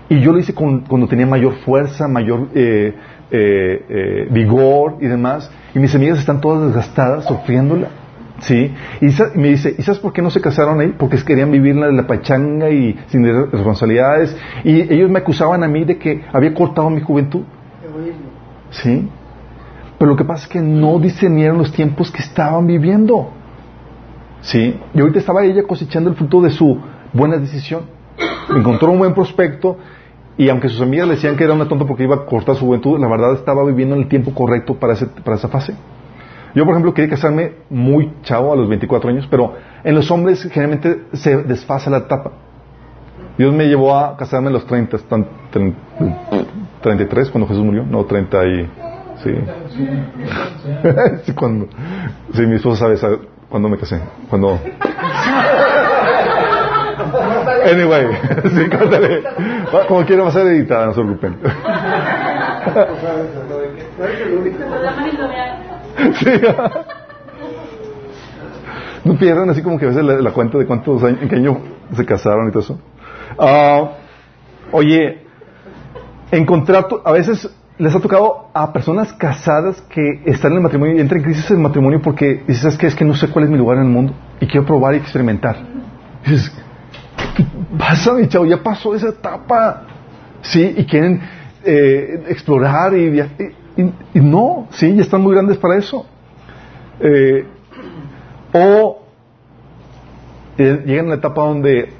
Y yo lo hice con- cuando tenía mayor fuerza, mayor eh, eh, eh, vigor y demás. Y mis amigas están todas desgastadas, sufriéndola. ¿Sí? Y me dice, ¿y sabes por qué no se casaron ahí? Porque querían vivir la, la pachanga y sin responsabilidades. Y ellos me acusaban a mí de que había cortado mi juventud. Egoísmo. ¿Sí? Pero lo que pasa es que no discernieron los tiempos que estaban viviendo. ¿Sí? Y ahorita estaba ella cosechando el fruto de su buena decisión. Encontró un buen prospecto y aunque sus amigas le decían que era una tonta porque iba a cortar su juventud, la verdad estaba viviendo en el tiempo correcto para, ese- para esa fase. Yo, por ejemplo, quería casarme muy chavo a los 24 años, pero en los hombres generalmente se desfasa la etapa. Dios me llevó a casarme a los 30, están tre- 33 cuando Jesús murió, no 30 y... Sí. sí, cuando, sí, mi esposa sabe, sabe cuándo me casé. Cuando... Anyway, sí, córtale. Como quiera va a ser editada, no se preocupen. Sí. No pierdan así como que a veces la, cuenta de cuántos años, en qué año se casaron y todo eso. Ah, oye, encontrar, a veces les ha tocado a personas casadas que están en el matrimonio y entran en crisis en el matrimonio porque dices, ¿sabes qué? Es que no sé cuál es mi lugar en el mundo y quiero probar y experimentar. Dices, ¿qué pasa, mi chavo? Ya pasó esa etapa. Sí, y quieren eh, explorar y, y, y- no, sí, ya están muy grandes para eso. Eh, o eh, llegan a la etapa donde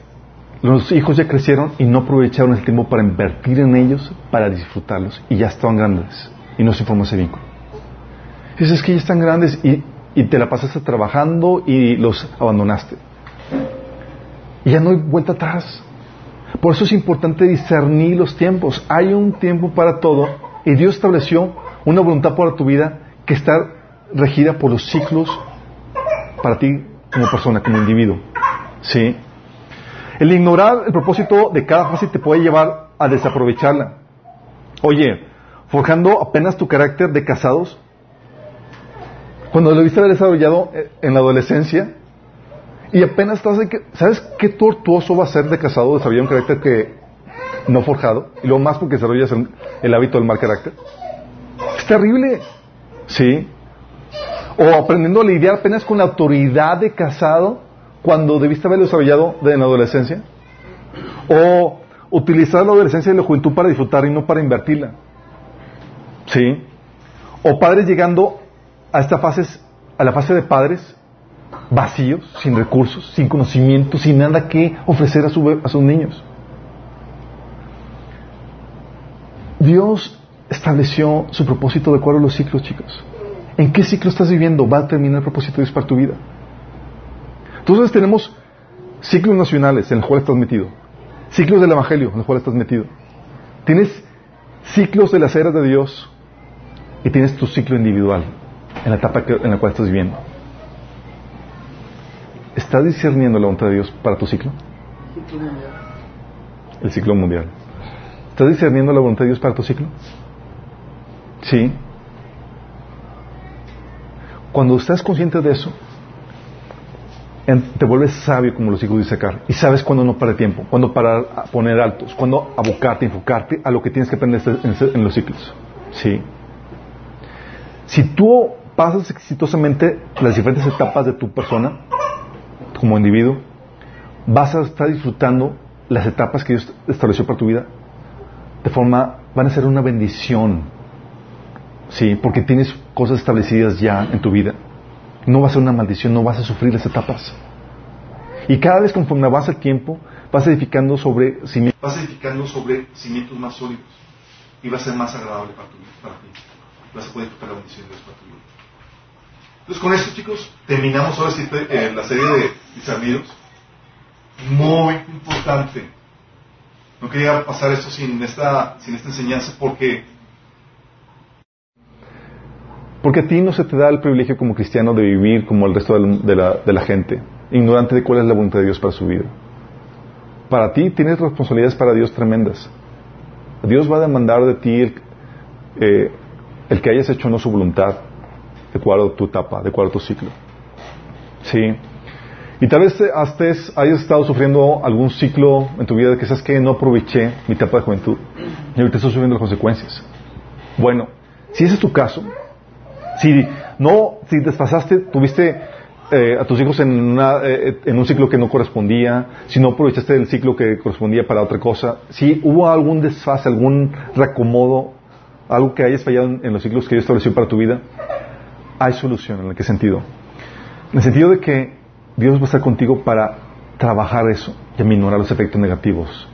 los hijos ya crecieron y no aprovecharon el tiempo para invertir en ellos, para disfrutarlos, y ya estaban grandes y no se formó ese vínculo. Dices que ya están grandes y, y te la pasaste trabajando y los abandonaste. Y ya no hay vuelta atrás. Por eso es importante discernir los tiempos. Hay un tiempo para todo y Dios estableció una voluntad para tu vida que está regida por los ciclos para ti como persona, como individuo. ¿Sí? El ignorar el propósito de cada fase te puede llevar a desaprovecharla. Oye, forjando apenas tu carácter de casados, cuando lo viste desarrollado eh, en la adolescencia, y apenas estás de que, ¿sabes qué tortuoso va a ser de casado desarrollar un carácter que no forjado? Y luego más porque desarrollas el, el hábito del mal carácter. Es terrible. ¿Sí? O aprendiendo a lidiar apenas con la autoridad de casado cuando debiste haberlo desarrollado de- en la adolescencia? ¿O utilizar la adolescencia y la juventud para disfrutar y no para invertirla? ¿Sí? ¿O padres llegando a esta fase, a la fase de padres vacíos, sin recursos, sin conocimiento, sin nada que ofrecer a, su a sus niños? Dios estableció su propósito de acuerdo a los ciclos, chicos. ¿En qué ciclo estás viviendo? Va a terminar el propósito de Dios para tu vida. Entonces tenemos ciclos nacionales en los cuales estás metido, ciclos del Evangelio en los cuales estás metido. Tienes ciclos de las eras de Dios y tienes tu ciclo individual en la etapa que- en la cual estás viviendo. ¿Estás discerniendo la voluntad de Dios para tu ciclo? El ciclo mundial. ¿Estás discerniendo la voluntad de Dios para tu ciclo? Sí. Cuando estás consciente de eso, te vuelves sabio, como los hijos dice acá, y sabes cuándo no parar tiempo, cuándo parar poner altos, cuándo abocarte, enfocarte a lo que tienes que aprender en, en los ciclos. Sí. Si tú pasas exitosamente las diferentes etapas de tu persona, como individuo, vas a estar disfrutando las etapas que Dios estableció para tu vida de forma, van a ser una bendición, sí, porque tienes cosas establecidas ya en tu vida. No va a ser una maldición, no vas a sufrir las etapas. Y cada vez conforme avanza el tiempo, vas edificando sobre cimientos, vas edificando sobre cimientos más sólidos y va a ser más agradable para, tu, para ti. Vas a poder disfrutar la bendición de Dios para tu vida. Entonces, con esto, chicos, terminamos ahora eh, la serie de discernidos. Muy importante. No quería pasar esto sin esta, sin esta enseñanza porque porque a ti no se te da el privilegio como cristiano de vivir como el resto de la, gente, ignorante de cuál es la voluntad de Dios para su vida. Para ti tienes responsabilidades para Dios tremendas. Dios va a demandar de ti el, eh, que hayas hecho no su voluntad, de acuerdo tu etapa, de acuerdo tu ciclo. Sí. Y tal vez estés- hayas estado sufriendo algún ciclo en tu vida de que sabes que no aproveché mi etapa de juventud y ahorita estás sufriendo las consecuencias. Bueno, si ese es tu caso, si no, si desfasaste, tuviste eh, a tus hijos en, una, eh, en un ciclo que no correspondía, si no aprovechaste el ciclo que correspondía para otra cosa, si hubo algún desfase, algún reacomodo, algo que hayas fallado en, en los ciclos que Dios estableció para tu vida, hay solución. ¿En qué sentido? En el sentido de que Dios va a estar contigo para trabajar eso y aminorar los efectos negativos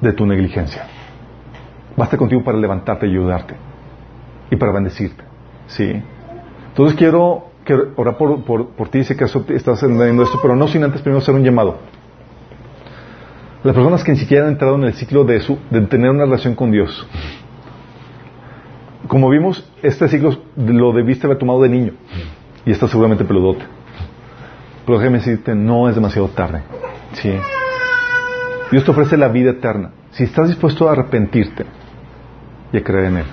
de tu negligencia. Va a estar contigo para levantarte y ayudarte y para bendecirte. ¿Sí? Entonces quiero, orar por, por, por ti acaso te estás entendiendo esto, pero no sin antes primero hacer un llamado. Las personas que ni siquiera han entrado en el ciclo de, su, de tener una relación con Dios. Como vimos, este ciclo lo debiste haber tomado de niño y estás seguramente peludote. Pero déjame decirte, no es demasiado tarde. ¿Sí? Dios te ofrece la vida eterna. Si estás dispuesto a arrepentirte y a creer en Él,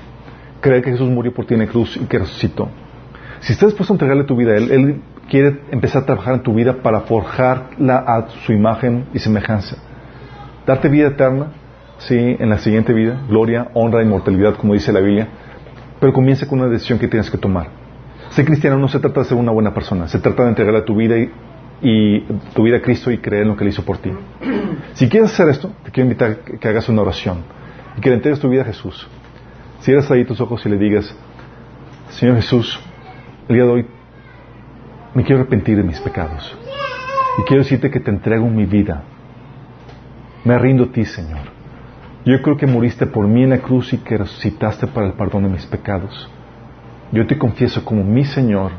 creer que Jesús murió por ti en la cruz y que resucitó. Si estás dispuesto a entregarle tu vida a Él, Él quiere empezar a trabajar en tu vida para forjarla a su imagen y semejanza. Darte vida eterna, sí, en la siguiente vida, gloria, honra, inmortalidad, como dice la Biblia, pero comienza con una decisión que tienes que tomar. Ser cristiano no se trata de ser una buena persona, se trata de entregarle tu vida y, tu vida a Cristo y creer en lo que Él hizo por ti. Si quieres hacer esto, te quiero invitar a que hagas una oración y que le entregues tu vida a Jesús. Cierras ahí tus ojos y le digas, Señor Jesús, el día de hoy me quiero arrepentir de mis pecados y quiero decirte que te entrego mi vida. Me rindo a ti, Señor. Yo creo que moriste por mí en la cruz y que resucitaste para el perdón de mis pecados. Yo te confieso como mi Señor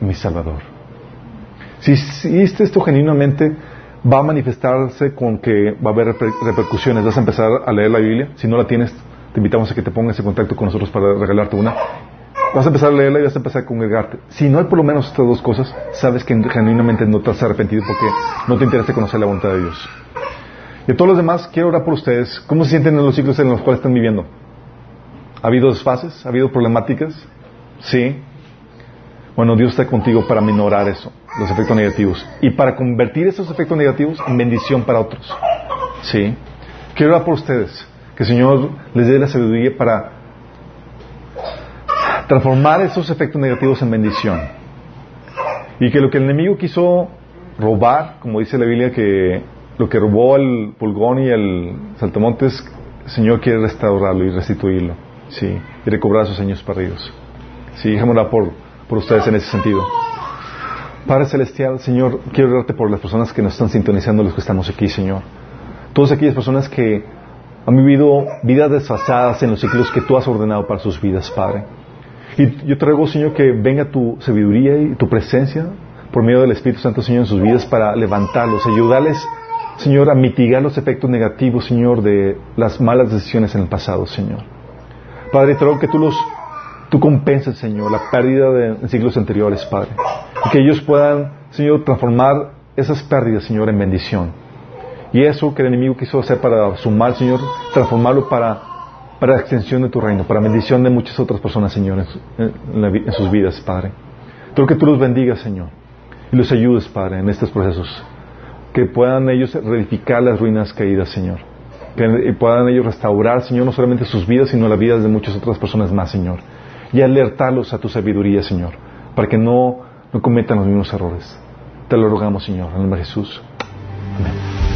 y mi Salvador. Si hiciste esto genuinamente, va a manifestarse con que va a haber reper- repercusiones. Vas a empezar a leer la Biblia. Si no la tienes, te invitamos a que te pongas en contacto con nosotros para regalarte una. Vas a empezar a leerla y vas a empezar a congregarte. Si no hay por lo menos estas dos cosas, sabes que genuinamente no te has arrepentido porque no te interesa conocer la voluntad de Dios. Y a todos los demás, quiero orar por ustedes. ¿Cómo se sienten en los ciclos en los cuales están viviendo? ¿Ha habido desfases? ¿Ha habido problemáticas? Sí. Bueno, Dios está contigo para minorar eso, los efectos negativos. Y para convertir esos efectos negativos en bendición para otros. Sí. Quiero orar por ustedes. Que el Señor les dé la sabiduría para transformar esos efectos negativos en bendición. Y que lo que el enemigo quiso robar, como dice la Biblia, que lo que robó el pulgón y el saltamontes, el Señor quiere restaurarlo y restituirlo, sí, y recobrar sus años perdidos. Sí, dejémosla por, por ustedes en ese sentido. Padre Celestial, Señor, quiero orarte por las personas que nos están sintonizando, los que estamos aquí, Señor. Todas aquellas personas que han vivido vidas desfasadas en los ciclos que tú has ordenado para sus vidas, Padre. Y yo te ruego, Señor, que venga tu sabiduría y tu presencia por medio del Espíritu Santo, Señor, en sus vidas para levantarlos, ayudarles, Señor, a mitigar los efectos negativos, Señor, de las malas decisiones en el pasado, Señor. Padre, te ruego que tú los, tú compenses, Señor, la pérdida de siglos anteriores, Padre. Y que ellos puedan, Señor, transformar esas pérdidas, Señor, en bendición. Y eso que el enemigo quiso hacer para su mal, Señor, transformarlo para, para extensión de tu reino, para bendición de muchas otras personas, Señor, en sus vidas, Padre. Creo que tú los bendigas, Señor, y los ayudes, Padre, en estos procesos. Que puedan ellos reedificar las ruinas caídas, Señor. Que puedan ellos restaurar, Señor, no solamente sus vidas, sino las vidas de muchas otras personas más, Señor. Y alertarlos a tu sabiduría, Señor, para que no, no cometan los mismos errores. Te lo rogamos, Señor, en el nombre de Jesús. Amén.